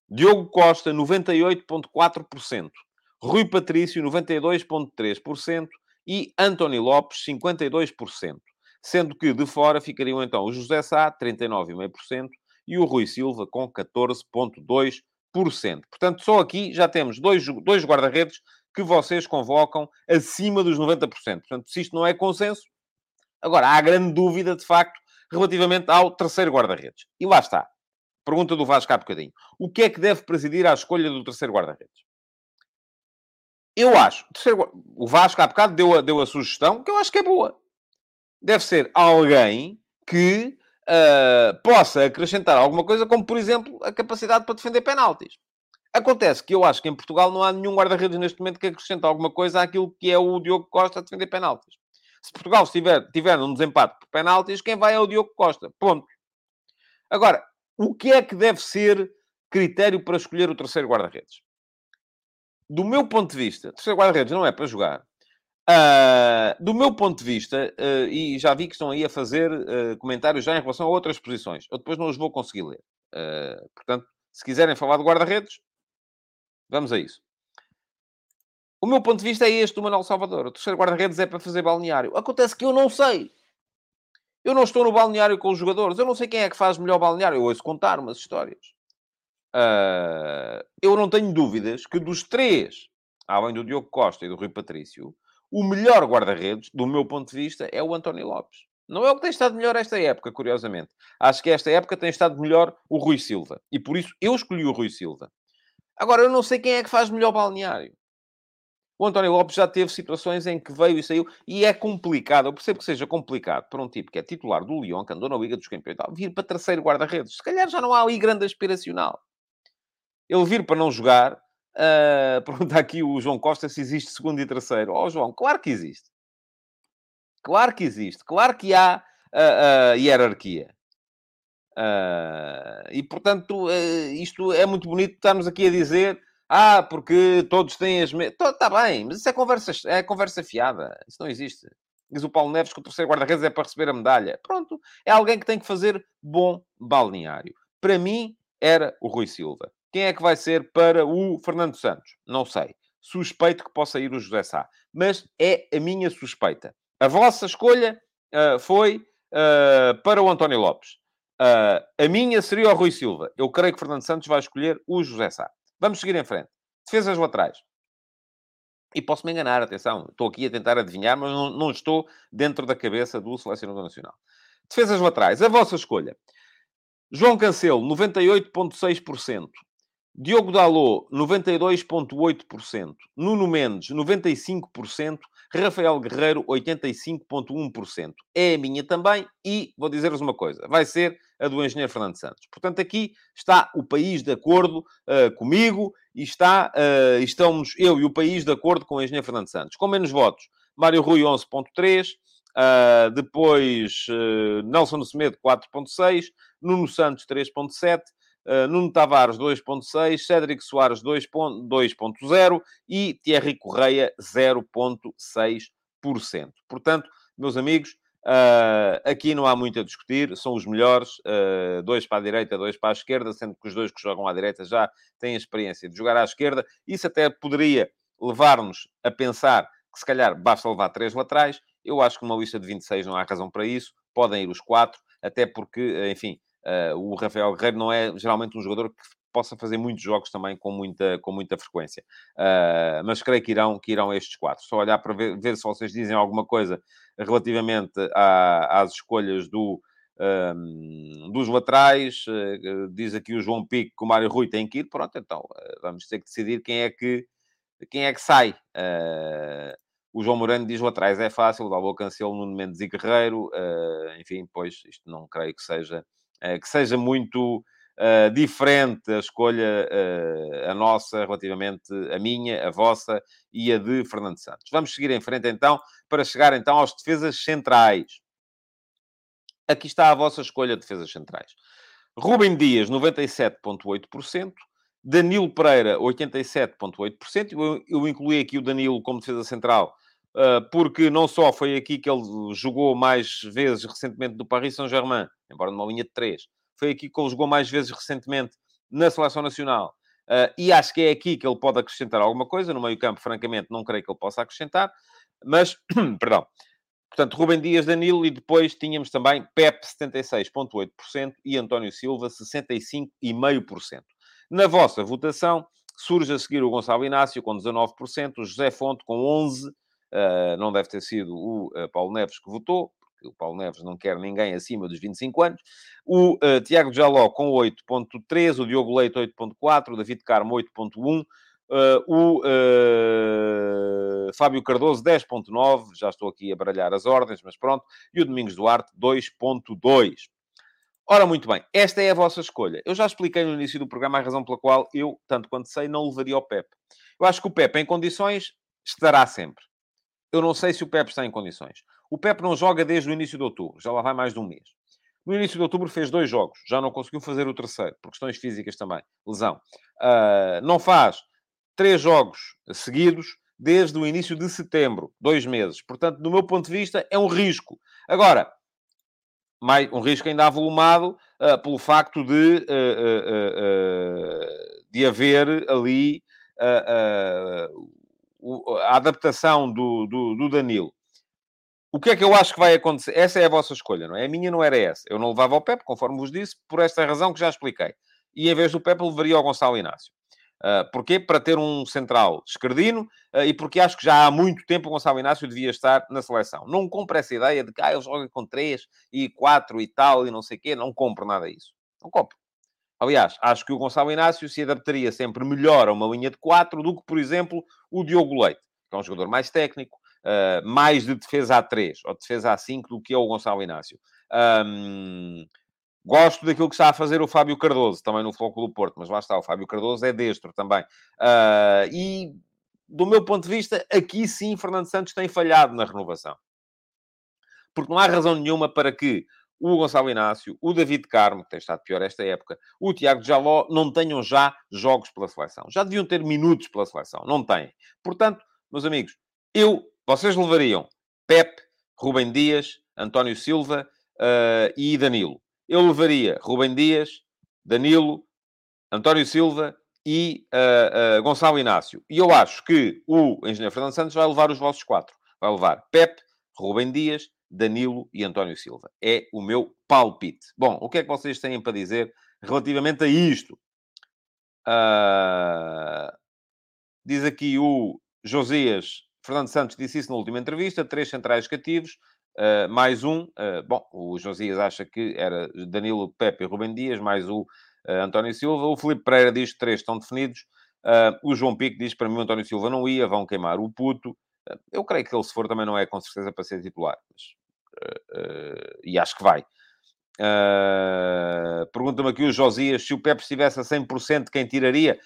Diogo Costa, 98,4%. Rui Patrício, 92,3%. E António Lopes, 52%. Sendo que de fora ficariam então o José Sá, 39,5%. E o Rui Silva, com 14,2%. Portanto, só aqui já temos dois, dois guarda-redes que vocês convocam acima dos 90%. Portanto, se isto não é consenso, Agora, há grande dúvida, de facto, relativamente ao terceiro guarda-redes. E lá está. Pergunta do Vasco há bocadinho. O que é que deve presidir à escolha do terceiro guarda-redes? Eu acho. O Vasco há bocado deu a, deu a sugestão que eu acho que é boa. Deve ser alguém que uh, possa acrescentar alguma coisa, como, por exemplo, a capacidade para defender penaltis. Acontece que eu acho que em Portugal não há nenhum guarda-redes neste momento que acrescente alguma coisa àquilo que é o Diogo Costa a defender penaltis. Se Portugal estiver, tiver um desempate por penaltis, quem vai é o Diogo Costa. Ponto. Agora, o que é que deve ser critério para escolher o terceiro guarda-redes? Do meu ponto de vista, terceiro guarda-redes não é para jogar. Uh, do meu ponto de vista, uh, e já vi que estão aí a fazer uh, comentários já em relação a outras posições, eu depois não os vou conseguir ler. portanto, se quiserem falar de guarda-redes, vamos a isso. O meu ponto de vista é este do Manuel Salvador. O terceiro guarda-redes é para fazer balneário. Acontece que eu não sei. Eu não estou no balneário com os jogadores. Eu não sei quem é que faz melhor balneário. Eu ouço contar umas histórias. Eu não tenho dúvidas que dos três, além do Diogo Costa e do Rui Patrício, o melhor guarda-redes, do meu ponto de vista, é o António Lopes. Não é o que tem estado melhor esta época, curiosamente. Acho que esta época tem estado melhor o Rui Silva. E por isso eu escolhi o Rui Silva. Agora, eu não sei quem é que faz melhor balneário. O António Lopes já teve situações em que veio e saiu, e é complicado. Eu percebo que seja complicado para um tipo que é titular do Lyon, que andou na Liga dos Campeões, vir para terceiro guarda-redes. Se calhar já não há ali grande aspiracional. Ele vir para não jogar, uh, pergunta aqui o João Costa se existe segundo e terceiro. Ó oh, João, claro que existe. Claro que existe. Claro que há uh, uh, hierarquia. E, portanto, isto é muito bonito estarmos aqui a dizer ah, porque todos têm as mesmas. Está bem, mas isso é conversa, é conversa fiada. Isso não existe. Diz o Paulo Neves que o terceiro guarda-redes é para receber a medalha. Pronto. É alguém que tem que fazer bom balneário. Para mim, era o Rui Silva. Quem é que vai ser para o Fernando Santos? Não sei. Suspeito que possa ir o José Sá. Mas é a minha suspeita. A vossa escolha uh, foi uh, para o António Lopes. Uh, a minha seria o Rui Silva. Eu creio que Fernando Santos vai escolher o José Sá. Vamos seguir em frente. Defesas laterais. E posso me enganar, atenção. Estou aqui a tentar adivinhar, mas não, não estou dentro da cabeça do selecionador nacional. Defesas laterais. A vossa escolha. João Cancelo, 98,6%. Diogo Dalot, 92,8%. Nuno Mendes, 95%. Rafael Guerreiro, 85,1%. É a minha também e vou dizer-vos uma coisa: vai ser a do engenheiro Fernando Santos. Portanto, aqui está o país de acordo uh, comigo e está, uh, estamos eu e o país de acordo com o engenheiro Fernando Santos. Com menos votos, Mário Rui, 11,3%. Uh, eh, depois, Nelson Semedo, 4,6%. Nuno Santos, 3,7%. Uh, Nuno Tavares 2.6, Cédric Soares 2.0 e Thierry Correia 0.6%. Portanto, meus amigos, uh, aqui não há muito a discutir, são os melhores, uh, dois para a direita, dois para a esquerda, sendo que os dois que jogam à direita já têm a experiência de jogar à esquerda. Isso até poderia levar-nos a pensar que se calhar basta levar três laterais. Eu acho que uma lista de 26 não há razão para isso, podem ir os quatro até porque, enfim, o Rafael Guerreiro não é geralmente um jogador que possa fazer muitos jogos também com muita, com muita frequência. Uh, mas creio que irão, que irão estes quatro. Só olhar para ver, ver se vocês dizem alguma coisa relativamente à, às escolhas do, um, dos laterais. Uh, diz aqui o João Pico que o Mário Rui tem que ir. Pronto, então uh, vamos ter que decidir quem é que, quem é que sai. o João Moreno diz laterais é fácil, o Dalbo Cancelo, Nuno Mendes e Guerreiro. enfim, pois isto não creio que seja, que seja muito uh, diferente a escolha, uh, a nossa, relativamente a minha, a vossa e a de Fernando Santos. Vamos seguir em frente então, para chegar então aos defesas centrais. Aqui está a vossa escolha de defesas centrais. Rubem Dias, 97,8%. Danilo Pereira, 87,8%. Eu, eu incluí aqui o Danilo como defesa central, porque não só foi aqui que ele jogou mais vezes recentemente do Paris Saint-Germain, embora numa linha de 3, foi aqui que ele jogou mais vezes recentemente na Seleção Nacional. Uh, e acho que é aqui que ele pode acrescentar alguma coisa. No meio-campo, francamente, não creio que ele possa acrescentar. Mas, perdão. Portanto, Rubem Dias, Danilo e depois tínhamos também Pep, 76,8% e António Silva, 65,5%. Na vossa votação, surge a seguir o Gonçalo Inácio com 19%, o José Fonte com 11%, uh, ah, não deve ter sido o uh, Paulo Neves que votou, porque o Paulo Neves não quer ninguém acima dos 25 anos. O uh, Tiago Jaló com 8.3, o Diogo Leite 8.4, o David Carmo 8.1, Uh, o uh, Fábio Cardoso 10.9, já estou aqui a baralhar as ordens, mas pronto, e o Domingos Duarte 2.2. Ora, muito bem, esta é a vossa escolha. Eu já expliquei no início do programa a razão pela qual eu, tanto quanto sei, não levaria o Pep. Eu acho que o Pep, em condições, estará sempre. Eu não sei se o Pep está em condições. O Pep não joga desde o início de outubro, já lá vai mais de um mês. No início de outubro fez dois jogos, já não conseguiu fazer o terceiro, por questões físicas também, lesão. Uh, não faz três jogos seguidos desde o início de setembro, dois meses. Portanto, do meu ponto de vista, é um risco. Agora, mais, um risco ainda avolumado uh, pelo facto de, uh, de haver ali a adaptação do, do, do Danilo. O que é que eu acho que vai acontecer? Essa é a vossa escolha, não é? A minha não era essa. Eu não levava o Pepe, conforme vos disse, por esta razão que já expliquei. E em vez do Pepe, levaria o Gonçalo Inácio. Uh, porquê? Para ter um central escardino uh, e porque acho que já há muito tempo o Gonçalo Inácio devia estar na seleção. Não compro essa ideia de que ah, ele joga com 3 e 4 e tal e não sei o quê. Não compro nada disso. Não compro. Aliás, acho que o Gonçalo Inácio se adaptaria sempre melhor a uma linha de 4 do que, por exemplo, o Diogo Leite, que é um jogador mais técnico, uh, mais de defesa a 3 ou defesa a 5 do que é o Gonçalo Inácio. Um, gosto daquilo que está a fazer o Fábio Cardoso, também no Foco do Porto, mas lá está, o Fábio Cardoso é destro também. Uh, e, do meu ponto de vista, aqui sim Fernando Santos tem falhado na renovação. Porque não há razão nenhuma para que o Gonçalo Inácio, o David Carmo, que tem estado pior esta época, o Tiago Jaló, não tenham já jogos pela seleção. Já deviam ter minutos pela seleção. Não têm. Portanto, meus amigos, eu vocês levariam Pep, Rubem Dias, António Silva uh, e Danilo. Eu levaria Rubem Dias, Danilo, António Silva e uh, uh, Gonçalo Inácio. E eu acho que o engenheiro Fernando Santos vai levar os vossos quatro. Vai levar Pep, Rubem Dias, Danilo e António Silva. É o meu palpite. Bom, o que é que vocês têm para dizer relativamente a isto? Uh, diz aqui o Josias Fernando Santos disse isso na última entrevista, três centrais cativos, uh, mais um. Uh, bom, o Josias acha que era Danilo, Pepe e Rubem Dias, mais o uh, António Silva. O Felipe Pereira diz que três estão definidos. o João Pico diz para mim o António Silva não ia, vão queimar o puto. eu creio que ele, se for, também não é com certeza para ser titular. Mas, e acho que vai. Pergunta-me aqui o Josias se o Pepe estivesse a 100%, quem tiraria?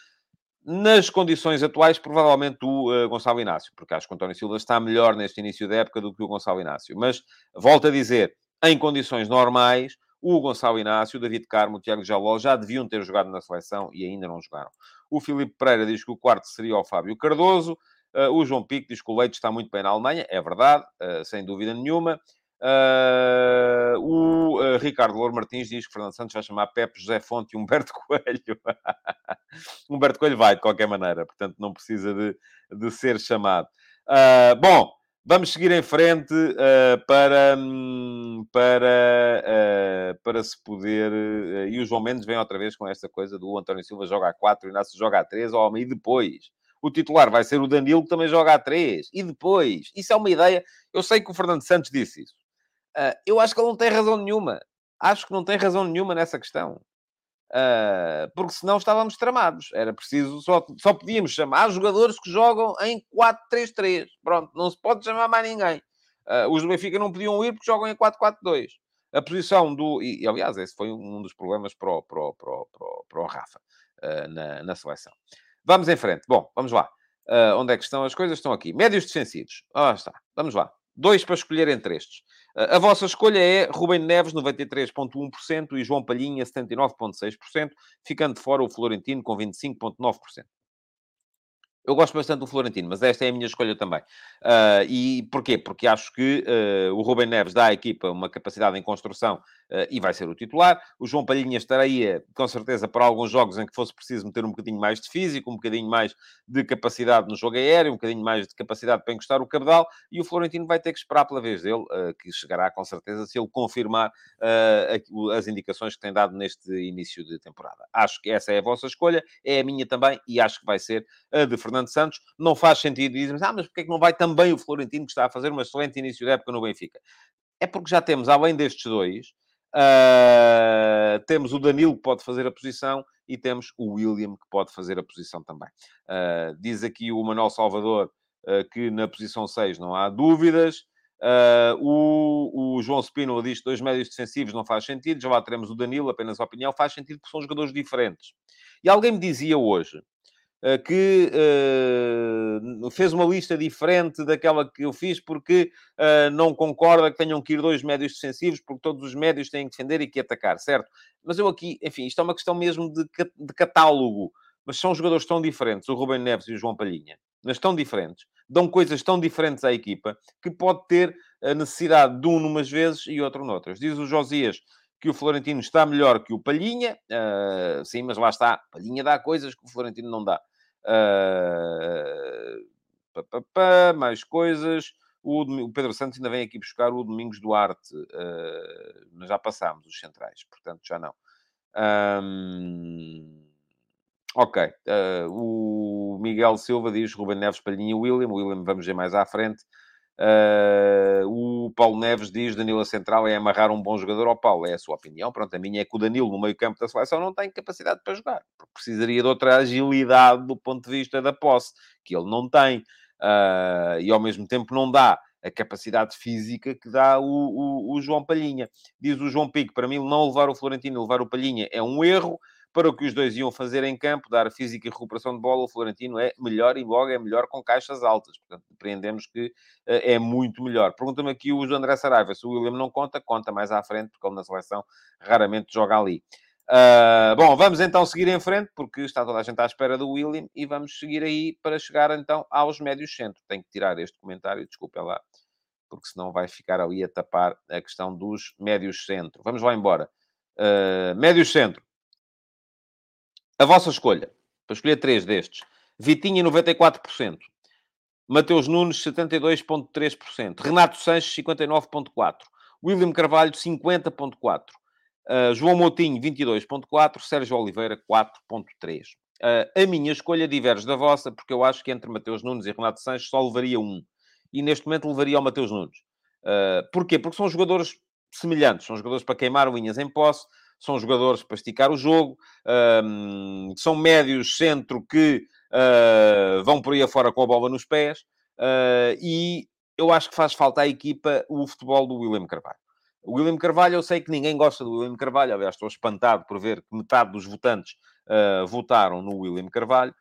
nas condições atuais, provavelmente o uh, Gonçalo Inácio, porque acho que o António Silva está melhor neste início da época do que o Gonçalo Inácio. Mas, volto a dizer, em condições normais, o Gonçalo Inácio, o David Carmo, o Tiago Jaló já deviam ter jogado na seleção e ainda não jogaram. O Filipe Pereira diz que o quarto seria o Fábio Cardoso. Uh, o João Pico diz que o Leite está muito bem na Alemanha. É verdade, uh, sem dúvida nenhuma. Uh, o uh, Ricardo Louro Martins diz que Fernando Santos vai chamar Pepe, José Fonte e Humberto Coelho. Humberto Coelho vai, de qualquer maneira, portanto não precisa de, de ser chamado. Uh, bom, Vamos seguir em frente para, um, para, para se poder. E o João Mendes vem outra vez com esta coisa do António Silva joga a 4, o Inácio joga a 3, homem, e depois. O titular vai ser o Danilo, que também joga a 3. E depois. Isso é uma ideia. Eu sei que o Fernando Santos disse isso. Eu acho que ele não tem razão nenhuma. Acho que não tem razão nenhuma nessa questão. Uh, porque senão estávamos tramados. Era preciso, só, só podíamos chamar jogadores que jogam em 4-3-3. Pronto, não se pode chamar mais ninguém. Uh, os do Benfica não podiam ir porque jogam em 4-4-2. A posição do. E, aliás, esse foi um dos problemas para o, para o, para o, para o, para o Rafa uh, na, na seleção. Vamos em frente. Bom, vamos lá. onde é que estão as coisas? Estão aqui. Médios defensivos. Ah, está. Vamos lá. Dois para escolher entre estes. A vossa escolha é Rubem Neves, 93,1% e João Palhinha, 79,6%, ficando fora o Florentino com 25,9%. Eu gosto bastante do Florentino, mas esta é a minha escolha também. Uh, e porquê? Porque acho que uh, o Rubem Neves dá à equipa uma capacidade em construção e vai ser o titular. O João Palhinha estaria, com certeza, para alguns jogos em que fosse preciso meter um bocadinho mais de físico, um bocadinho mais de capacidade no jogo aéreo, um bocadinho mais de capacidade para encostar o cabedal. E o Florentino vai ter que esperar pela vez dele, que chegará com certeza se ele confirmar as indicações que tem dado neste início de temporada. Acho que essa é a vossa escolha, é a minha também e acho que vai ser a de Fernando Santos, não faz sentido. Dizem, ah, mas porquê é que não vai também o Florentino, que está a fazer um excelente início de época no Benfica? É porque já temos, além destes dois, uh, temos o Danilo, que pode fazer a posição, e temos o William, que pode fazer a posição também. Uh, diz aqui o Manuel Salvador uh, que na posição 6 não há dúvidas. O, o, João Spino diz que dois médios defensivos não faz sentido. Já lá teremos o Danilo, apenas a opinião. Faz sentido porque são jogadores diferentes. E alguém me dizia hoje que uh, fez uma lista diferente daquela que eu fiz porque uh, não concorda que tenham que ir dois médios defensivos, porque todos os médios têm que defender e que atacar, certo? Mas eu aqui, enfim, isto é uma questão mesmo de, de catálogo, mas são jogadores tão diferentes, o Rubem Neves e o João Palhinha, mas tão diferentes, dão coisas tão diferentes à equipa, que pode ter a necessidade de um numas vezes e outro noutras. Diz o Josias que o Florentino está melhor que o Palhinha, uh, sim, mas lá está, Palhinha dá coisas que o Florentino não dá. Uh, pá, pá, pá, mais coisas. O, o, Pedro Santos ainda vem aqui buscar o Domingos Duarte, uh, mas já passámos os centrais, portanto já não. Um, ok. Uh, o Miguel Silva diz Ruben Neves, Palhinha William. William vamos ver mais à frente. Uh, o Paulo Neves diz Danilo Central é amarrar um bom jogador ao Paulo. É a sua opinião. Pronto, a minha é que o Danilo no meio campo da seleção não tem capacidade para jogar. Precisaria de outra agilidade do ponto de vista da posse, que ele não tem. Uh, e ao mesmo tempo não dá a capacidade física que dá o, o, o João Palhinha. Diz o João Pico, para mim não levar o Florentino, levar o Palhinha é um erro para o que os dois iam fazer em campo, dar física e recuperação de bola, o Florentino é melhor e logo é melhor com caixas altas. Portanto, depreendemos que uh, é muito melhor. Pergunta-me aqui o André Saraiva se o William não conta, conta mais à frente, porque ele na seleção raramente joga ali. Uh, bom, vamos então seguir em frente, porque está toda a gente à espera do William, e vamos seguir aí para chegar então aos médios centro. Tenho que tirar este comentário, desculpem lá, porque senão vai ficar ali a tapar a questão dos médios centro. Vamos lá embora. Uh, médios centro. A vossa escolha, para escolher três destes. Vitinha, 94%. Mateus Nunes, 72,3%. Renato Sanches, 59,4%. William Carvalho, 50,4%. Uh, João Moutinho, 22,4%. Sérgio Oliveira, 4,3%. Uh, a minha escolha diverge da vossa, porque eu acho que entre Mateus Nunes e Renato Sanches só levaria um. E neste momento levaria ao Mateus Nunes. Uh, porquê? Porque são jogadores semelhantes. São jogadores para queimar unhas em posse são jogadores para esticar o jogo, um, são médios centro que uh, vão por aí afora com a bola nos pés, uh, e eu acho que faz falta à equipa o futebol do William Carvalho. O William Carvalho, eu sei que ninguém gosta do William Carvalho, aliás, estou espantado por ver que metade dos votantes uh, votaram no William Carvalho.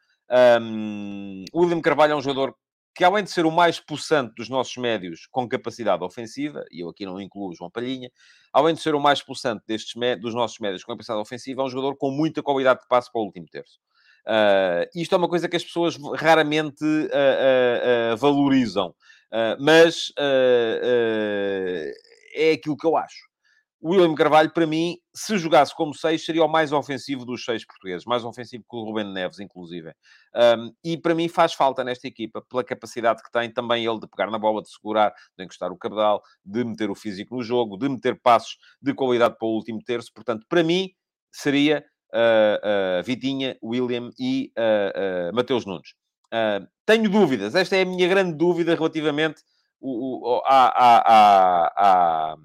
Um, o William Carvalho é um jogador que além de ser o mais possante dos nossos médios com capacidade ofensiva, e eu aqui não incluo o João Palhinha, além de ser o mais possante destes, dos nossos médios com capacidade ofensiva, é um jogador com muita qualidade de passe para o último terço. Uh, isto é uma coisa que as pessoas raramente uh, uh, valorizam, mas é aquilo que eu acho. O William Carvalho, para mim, se jogasse como seis, seria o mais ofensivo dos seis portugueses. Mais ofensivo que o Ruben Neves, inclusive. Um, e para mim faz falta nesta equipa, pela capacidade que tem também ele de pegar na bola, de segurar, de encostar o cabedal, de meter o físico no jogo, de meter passos de qualidade para o último terço. Portanto, para mim, seria uh, uh, Vitinha, William e uh, Mateus Nunes. tenho dúvidas. Esta é a minha grande dúvida relativamente o, o, à, à, à,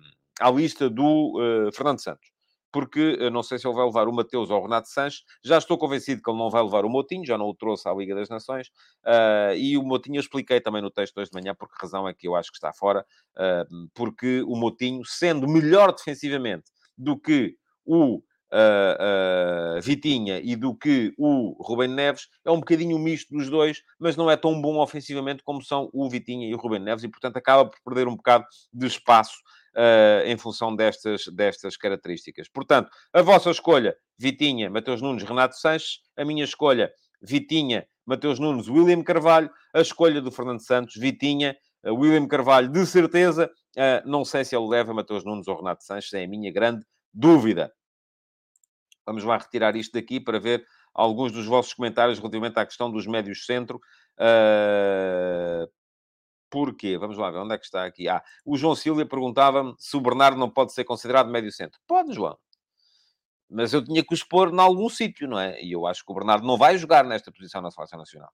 à, lista do Fernando Santos porque não sei se ele vai levar o Mateus ou o Renato Sanches. Já estou convencido que ele não vai levar o Motinho, já não o trouxe à Liga das Nações. Uh, e o Motinho eu expliquei também no texto hoje de manhã, porque razão é que eu acho que está fora. Uh, porque o Motinho, sendo melhor defensivamente do que o uh, uh, Vitinha e do que o Rubem Neves, é um bocadinho misto dos dois, mas não é tão bom ofensivamente como são o Vitinha e o Rubem Neves, e portanto acaba por perder um bocado de espaço uh, em função destas, destas características. Portanto, a vossa escolha, Vitinha, Mateus Nunes, Renato Sanches, a minha escolha, Vitinha, Mateus Nunes, William Carvalho, a escolha do Fernando Santos, Vitinha, William Carvalho, de certeza. Uh, não sei se ele leva Mateus Nunes ou Renato Sanches, é a minha grande dúvida. Vamos lá retirar isto daqui para ver alguns dos vossos comentários relativamente à questão dos médios centro. Uh, porquê? Vamos lá ver, onde é que está aqui? Ah, o João Silva perguntava-me se o Bernardo não pode ser considerado médio centro. Pode, João. Mas eu tinha que o expor em algum sítio, não é? E eu acho que o Bernardo não vai jogar nesta posição na Seleção Nacional.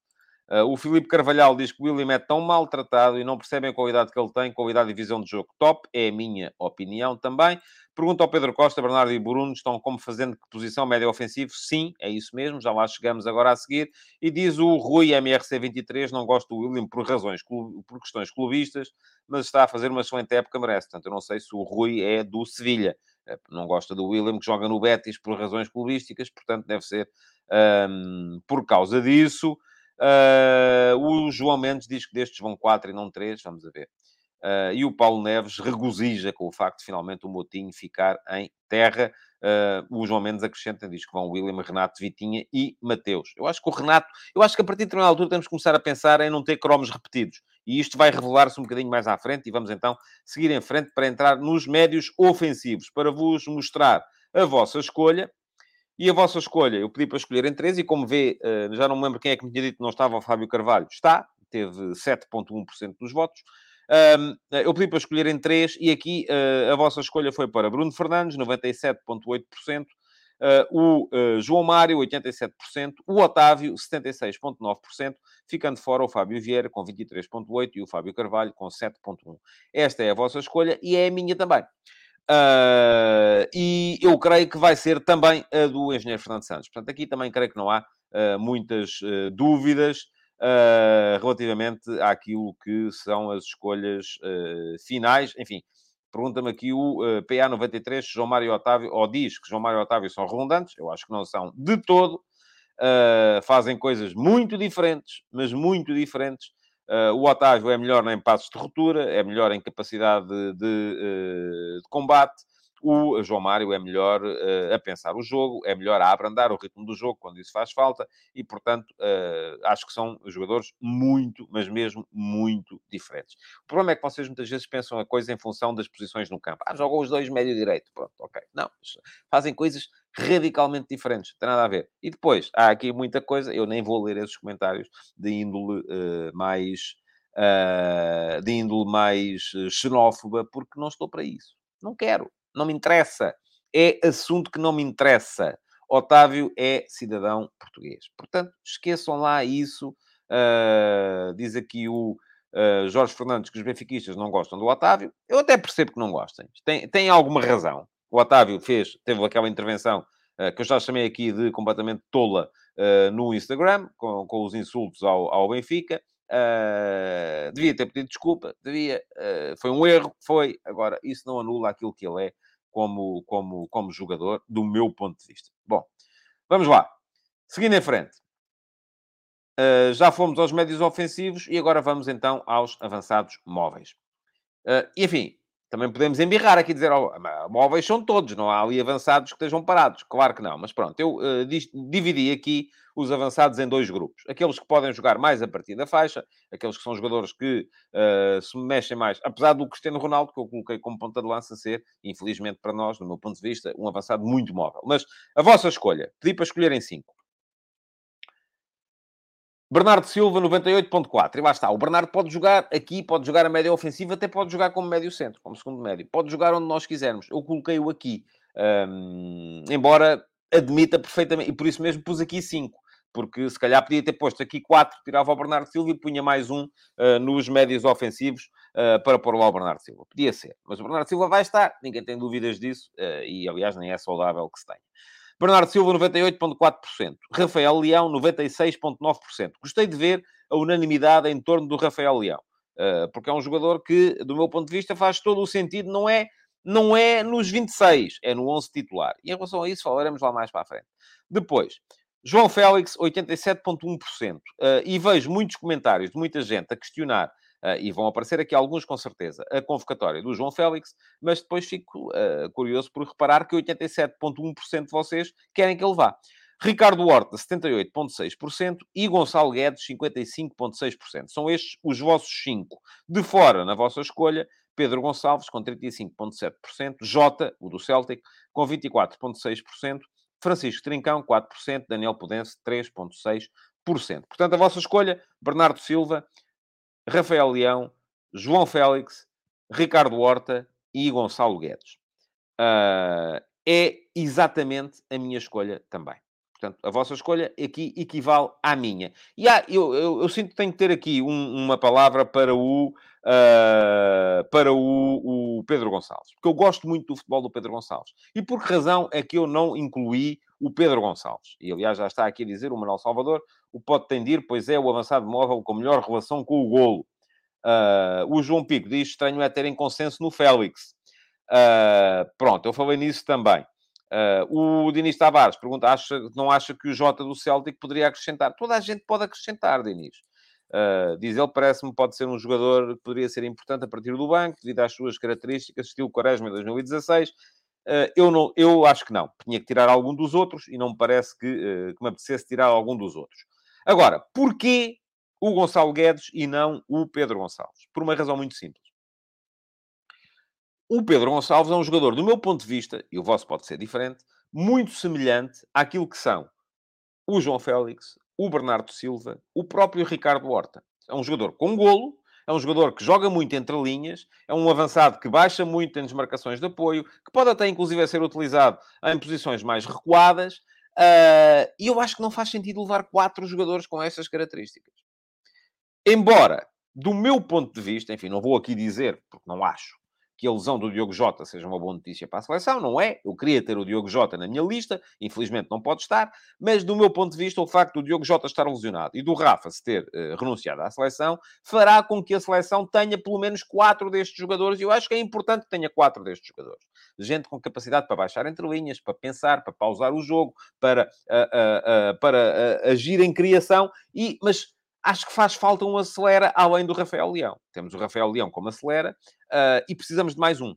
Uh, o Filipe Carvalhal diz que o William é tão maltratado e não percebem a qualidade que ele tem, qualidade e visão de jogo top. É a minha opinião também. Pergunta ao Pedro Costa, Bernardo e Bruno estão como fazendo que posição médio ofensivo? Sim, é isso mesmo, já lá chegamos agora a seguir. E diz o Rui MRC23, não gosto do William por razões, por questões clubistas, mas está a fazer uma excelente época, merece. Portanto, eu não sei se o Rui é do Sevilha. Eh, não gosta do William, que joga no Betis por razões clubísticas, portanto deve ser um, por causa disso. Uh, o João Mendes diz que destes vão quatro e não três, vamos a ver. Uh, e o Paulo Neves regozija com o facto de finalmente o Motinho ficar em terra. Uh, o João Mendes acrescenta, diz que vão William, Renato, Vitinha e Mateus. Eu acho que o Renato, eu acho que a partir de determinada altura temos que começar a pensar em não ter cromos repetidos. E isto vai revelar-se um bocadinho mais à frente e vamos então seguir em frente para entrar nos médios ofensivos, para vos mostrar a vossa escolha. E a vossa escolha, eu pedi para escolher em três, e como vê, eh, já não me lembro quem é que me tinha dito que não estava o Fábio Carvalho. Está, teve 7,1% dos votos. eu pedi para escolher em três, e aqui eh, a vossa escolha foi para Bruno Fernandes, 97,8%. Uh, o João Mário, 87%, o Otávio, 76,9%, ficando fora o Fábio Vieira, com 23,8%, e o Fábio Carvalho, com 7,1%. Esta é a vossa escolha e é a minha também. Uh, e eu creio que vai ser também a do engenheiro Fernando Santos. Portanto, aqui também creio que não há uh, muitas uh, dúvidas relativamente àquilo que são as escolhas finais. Enfim, pergunta-me aqui o PA93, João Mário Otávio, ou diz que João Mário Otávio são redundantes. Eu acho que não são de todo. fazem coisas muito diferentes, mas muito diferentes. Uh, o Otávio é melhor em passos de ruptura, é melhor em capacidade de, de, uh, de combate. O João Mário é melhor uh, a pensar o jogo, é melhor a abrandar o ritmo do jogo quando isso faz falta e, portanto, acho que são jogadores muito, mas mesmo muito diferentes. O problema é que vocês muitas vezes pensam a coisa em função das posições no campo. Ah, jogam os dois médio-direito. Pronto, ok. Não, fazem coisas radicalmente diferentes, não tem nada a ver. E depois, há aqui muita coisa, eu nem vou ler esses comentários de índole uh, mais. Uh, de índole mais eh, xenófoba, porque não estou para isso. Não quero, não me interessa. É assunto que não me interessa. Otávio é cidadão português. Portanto, esqueçam lá isso. Uh, diz aqui o uh, Jorge Fernandes que os benfiquistas não gostam do Otávio. Eu até percebo que não gostem. Tem, tem alguma razão. O Otávio fez, teve aquela intervenção uh, que eu já chamei aqui de completamente tola uh, no Instagram, com, com, os insultos ao, ao Benfica. Uh, devia ter pedido desculpa, devia, foi um erro, foi. Agora, isso não anula aquilo que ele é como, como, como jogador, do meu ponto de vista. Bom, vamos lá. Seguindo em frente. Uh, já fomos aos médios ofensivos e agora vamos então aos avançados móveis. Uh, enfim, também podemos embirrar aqui e dizer, oh, móveis são todos, não há ali avançados que estejam parados. Claro que não, mas pronto, eu uh, dividi aqui os avançados em dois grupos. Aqueles que podem jogar mais a partir da faixa, aqueles que são jogadores que uh, se mexem mais, apesar do Cristiano Ronaldo, que eu coloquei como ponta de lança ser, infelizmente para nós, do meu ponto de vista, um avançado muito móvel. Mas a vossa escolha, pedi para escolherem cinco. Bernardo Silva, 98.4. E lá está. O Bernardo pode jogar aqui, pode jogar a média ofensiva, até pode jogar como médio centro, como segundo médio. Pode jogar onde nós quisermos. Eu coloquei-o aqui. Um, embora admita perfeitamente, e por isso mesmo pus aqui 5 porque se calhar podia ter posto aqui quatro, tirava o Bernardo Silva e punha mais um uh, nos médios ofensivos uh, para pôr lá o Bernardo Silva. Podia ser, mas o Bernardo Silva vai estar, ninguém tem dúvidas disso, uh, e aliás nem é saudável que se tenha. Bernardo Silva, 98,4%. Rafael Leão, 96,9%. Gostei de ver a unanimidade em torno do Rafael Leão, porque é um jogador que, do meu ponto de vista, faz todo o sentido, não é, não é nos 26, é no 11 titular. E em relação a isso, falaremos lá mais para a frente. Depois, João Félix, 87,1%. Uh, e vejo muitos comentários de muita gente a questionar, e vão aparecer aqui alguns com certeza, a convocatória do João Félix, mas depois fico uh, curioso por reparar que 87,1% de vocês querem que ele vá. Ricardo Horta, 78,6% e Gonçalo Guedes, 55,6%. São estes os vossos cinco. De fora, na vossa escolha, Pedro Gonçalves, com 35,7%, Jota, o do Celtic, com 24,6%, Francisco Trincão, 4%, Daniel Pudense, 3,6%. Portanto, a vossa escolha, Bernardo Silva, Rafael Leão, João Félix, Ricardo Horta e Gonçalo Guedes. Uh, é exatamente a minha escolha também. Portanto, a vossa escolha aqui equivale à minha. E há, eu, eu, eu, sinto que tenho que ter aqui um, uma palavra para o, uh, para o, o, Pedro Gonçalves. Porque eu gosto muito do futebol do Pedro Gonçalves. E por que razão é que eu não incluí o Pedro Gonçalves? E, aliás, já está aqui a dizer o Manuel Salvador, o pode tendir, pois é o avançado móvel com melhor relação com o golo. Uh, o João Pico diz, estranho é terem consenso no Félix. Uh, pronto, eu falei nisso também. Uh, o Dinis Tavares pergunta: acha, não acha que o Jota do Celtic poderia acrescentar? Toda a gente pode acrescentar, Dinis. Uh, diz ele, parece-me pode ser um jogador que poderia ser importante a partir do banco, devido às suas características, estilo Quaresma em 2016. Uh, eu, não, eu acho que não. Tinha que tirar algum dos outros e não me parece que, uh, que me apetecesse tirar algum dos outros. Agora, porquê o Gonçalo Guedes e não o Pedro Gonçalves? Por uma razão muito simples. O Pedro Gonçalves é um jogador, do meu ponto de vista, e o vosso pode ser diferente, muito semelhante àquilo que são o João Félix, o Bernardo Silva, o próprio Ricardo Horta. É um jogador com golo, é um jogador que joga muito entre linhas, é um avançado que baixa muito em desmarcações de apoio, que pode até inclusive ser utilizado em posições mais recuadas, uh, e eu acho que não faz sentido levar quatro jogadores com essas características. Embora, do meu ponto de vista, enfim, não vou aqui dizer, porque não acho, que a lesão do Diogo Jota seja uma boa notícia para a seleção, não é? Eu queria ter o Diogo Jota na minha lista, infelizmente não pode estar, mas do meu ponto de vista, o facto do Diogo Jota estar lesionado e do Rafa se ter uh, renunciado à seleção fará com que a seleção tenha pelo menos quatro destes jogadores, e eu acho que é importante que tenha quatro destes jogadores. Gente com capacidade para baixar entre linhas, para pensar, para pausar o jogo, para, uh, uh, para agir em criação, e, mas acho que faz falta um acelera além do Rafael Leão. Temos o Rafael Leão como acelera uh, e precisamos de mais um.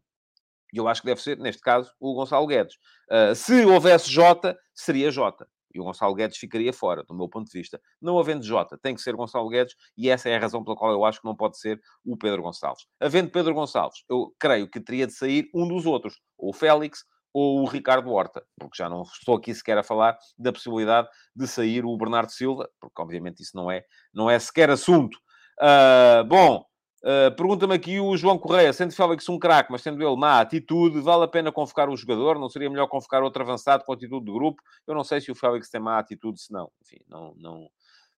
E eu acho que deve ser, neste caso, o Gonçalo Guedes. Uh, se houvesse Jota, seria Jota. E o Gonçalo Guedes ficaria fora, do meu ponto de vista. Não havendo Jota, tem que ser Gonçalo Guedes, e essa é a razão pela qual eu acho que não pode ser o Pedro Gonçalves. Havendo Pedro Gonçalves, eu creio que teria de sair um dos outros, ou o Félix, ou o Ricardo Horta, porque já não estou aqui sequer a falar da possibilidade de sair o Bernardo Silva, porque obviamente isso não é, não é sequer assunto. Uh, bom, uh, pergunta-me aqui o João Correia, sendo Félix um craque, mas tendo ele má atitude, vale a pena convocar o jogador? Não seria melhor convocar outro avançado com atitude de grupo? Eu não sei se o Félix tem má atitude, se não. Enfim, não... não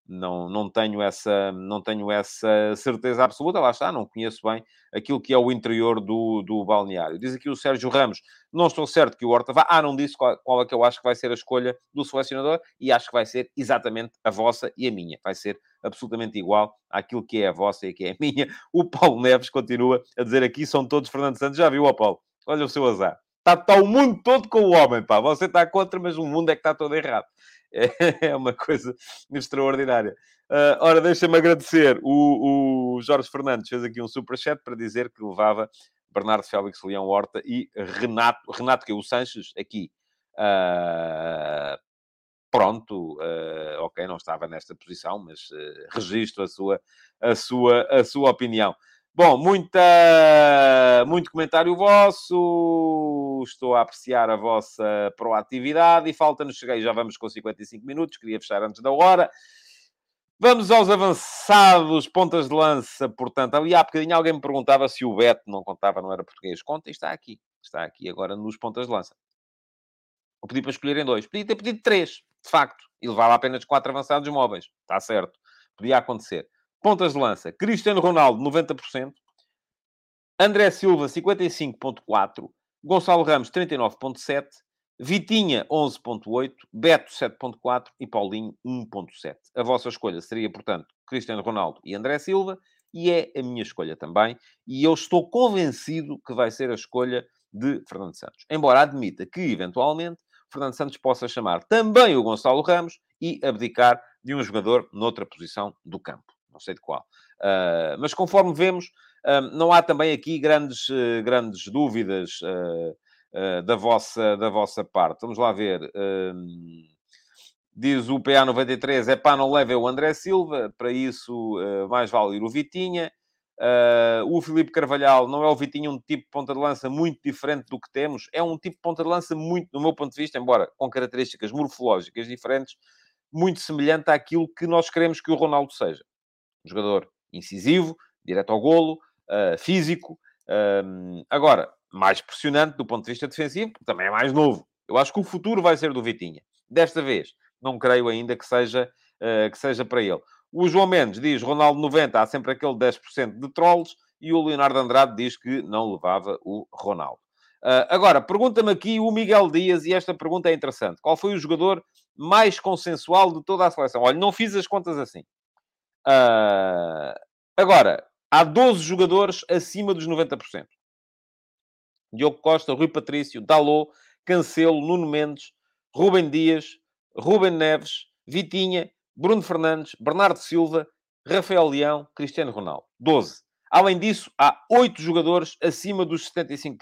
não, não, tenho essa, não tenho essa certeza absoluta, lá está, não conheço bem aquilo que é o interior do, do balneário. Diz aqui o Sérgio Ramos, não estou certo que o Horta vá. Ah, não disse qual, qual é que eu acho que vai ser a escolha do selecionador e acho que vai ser exatamente a vossa e a minha. Vai ser absolutamente igual àquilo que é a vossa e que é a minha. O Paulo Neves continua a dizer aqui, são todos Fernando Santos. Já viu, ó Paulo? Olha o seu azar. Está, está o mundo todo com o homem, pá. Você está contra, mas o mundo é que está todo errado. É uma coisa extraordinária. Uh, ora, deixa-me agradecer. O, o, Jorge Fernandes fez aqui um superchat para dizer que levava Bernardo Félix, Leão Horta e Renato, Renato que é o Sanches, aqui. Uh, pronto, uh, ok, não estava nesta posição, mas uh, registro a sua, a, sua, a sua opinião. Bom, muita, muito comentário vosso, estou a apreciar a vossa proatividade e falta-nos, cheguei, já vamos com 55 minutos, queria fechar antes da hora. Vamos aos avançados, pontas de lança, portanto. Ali há bocadinho alguém me perguntava se o Beto não contava, não era português. Conta e está aqui. Está aqui agora nos pontas de lança. Eu pedi para escolherem dois. Podia ter pedido três, de facto. E levava apenas quatro avançados móveis. Está certo. Podia acontecer. Pontas de lança. Cristiano Ronaldo, 90%. André Silva, 55.4%. Gonçalo Ramos, 39.7%. Vitinha, 11.8, Beto, 7.4 e Paulinho, 1.7. A vossa escolha seria, portanto, Cristiano Ronaldo e André Silva, e é a minha escolha também, e eu estou convencido que vai ser a escolha de Fernando Santos. Embora admita que, eventualmente, Fernando Santos possa chamar também o Gonçalo Ramos e abdicar de um jogador noutra posição do campo. Não sei de qual. Uh, mas conforme vemos, uh, não há também aqui grandes, uh, grandes dúvidas uh, da, vossa, da vossa parte. Vamos lá ver. Uh, diz o PA93, é pá, não leve o André Silva, para isso uh, mais vale ir o Vitinha. Uh, o Filipe Carvalhal não é o Vitinha um tipo de ponta de lança muito diferente do que temos, é um tipo de ponta de lança muito, do meu ponto de vista, embora com características morfológicas diferentes, muito semelhante àquilo que nós queremos que o Ronaldo seja. Um jogador incisivo, direto ao golo, uh, físico. Uh, agora, mais pressionante do ponto de vista defensivo, porque também é mais novo. Eu acho que o futuro vai ser do Vitinha. Desta vez, não creio ainda que seja, uh, que seja para ele. O João Mendes diz, Ronaldo 90, há sempre aquele 10% de trolls, e o Leonardo Andrade diz que não levava o Ronaldo. Uh, agora, pergunta-me aqui o Miguel Dias, e esta pergunta é interessante. Qual foi o jogador mais consensual de toda a seleção? Olha, não fiz as contas assim. Uh, agora, há 12 jogadores acima dos 90%. Diogo Costa, Rui Patrício, Dalot, Cancelo, Nuno Mendes, Rubem Dias, Rubem Neves, Vitinha, Bruno Fernandes, Bernardo Silva, Rafael Leão, Cristiano Ronaldo. 12. Além disso, há 8 jogadores acima dos 75%.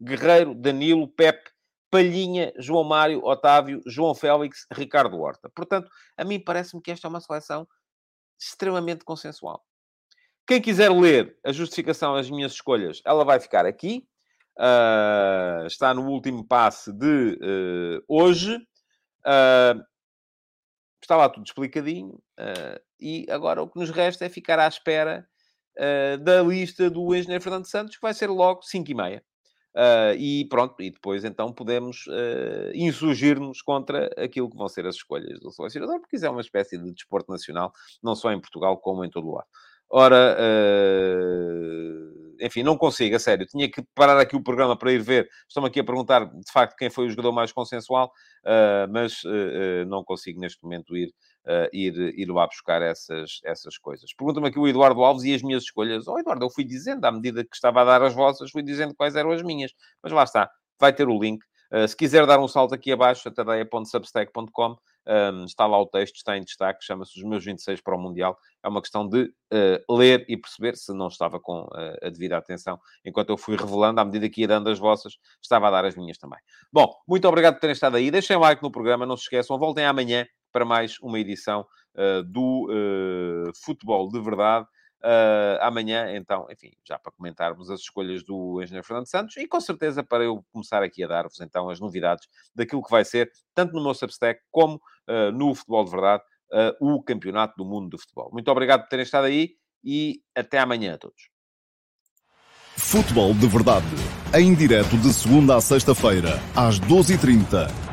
Guerreiro, Danilo, Pepe, Palhinha, João Mário, Otávio, João Félix, Ricardo Horta. Portanto, a mim parece-me que esta é uma seleção extremamente consensual. Quem quiser ler a justificação das minhas escolhas, ela vai ficar aqui. Uh, está no último passe de uh, hoje. Uh, está lá tudo explicadinho. e agora o que nos resta é ficar à espera da lista do engenheiro Fernando Santos, que vai ser logo 5 e meia. E pronto, e depois então podemos insurgir-nos contra aquilo que vão ser as escolhas do selecionador, porque isso é uma espécie de desporto nacional, não só em Portugal como em todo o lado. Ora, uh, enfim, não consigo, a sério. Tinha que parar aqui o programa para ir ver. Estão aqui a perguntar, de facto, quem foi o jogador mais consensual, uh, mas uh, não consigo neste momento ir, ir, ir lá buscar essas, essas coisas. Pergunta-me aqui o Eduardo Alves e as minhas escolhas. Oh, Eduardo, eu fui dizendo, à medida que estava a dar as vossas, fui dizendo quais eram as minhas. Mas lá está, vai ter o link. se quiser dar um salto aqui abaixo, tadeia.substack.com, um, está lá o texto, está em destaque, chama-se Os Meus 26 para o Mundial. É uma questão de uh, ler e perceber se não estava com uh, a devida atenção. Enquanto eu fui revelando, à medida que ia dando as vossas, estava a dar as minhas também. Bom, muito obrigado por terem estado aí. Deixem like no programa, não se esqueçam. Voltem amanhã para mais uma edição uh, do Futebol de Verdade. Uh, amanhã, então, enfim, já para comentarmos as escolhas do Engenheiro Fernando Santos e com certeza para eu começar aqui a dar-vos então as novidades daquilo que vai ser, tanto no meu Substack como uh, no Futebol de Verdade, uh, o Campeonato do Mundo do Futebol. Muito obrigado por terem estado aí e até amanhã a todos. Futebol de Verdade, em direto de segunda a sexta-feira, às 12h30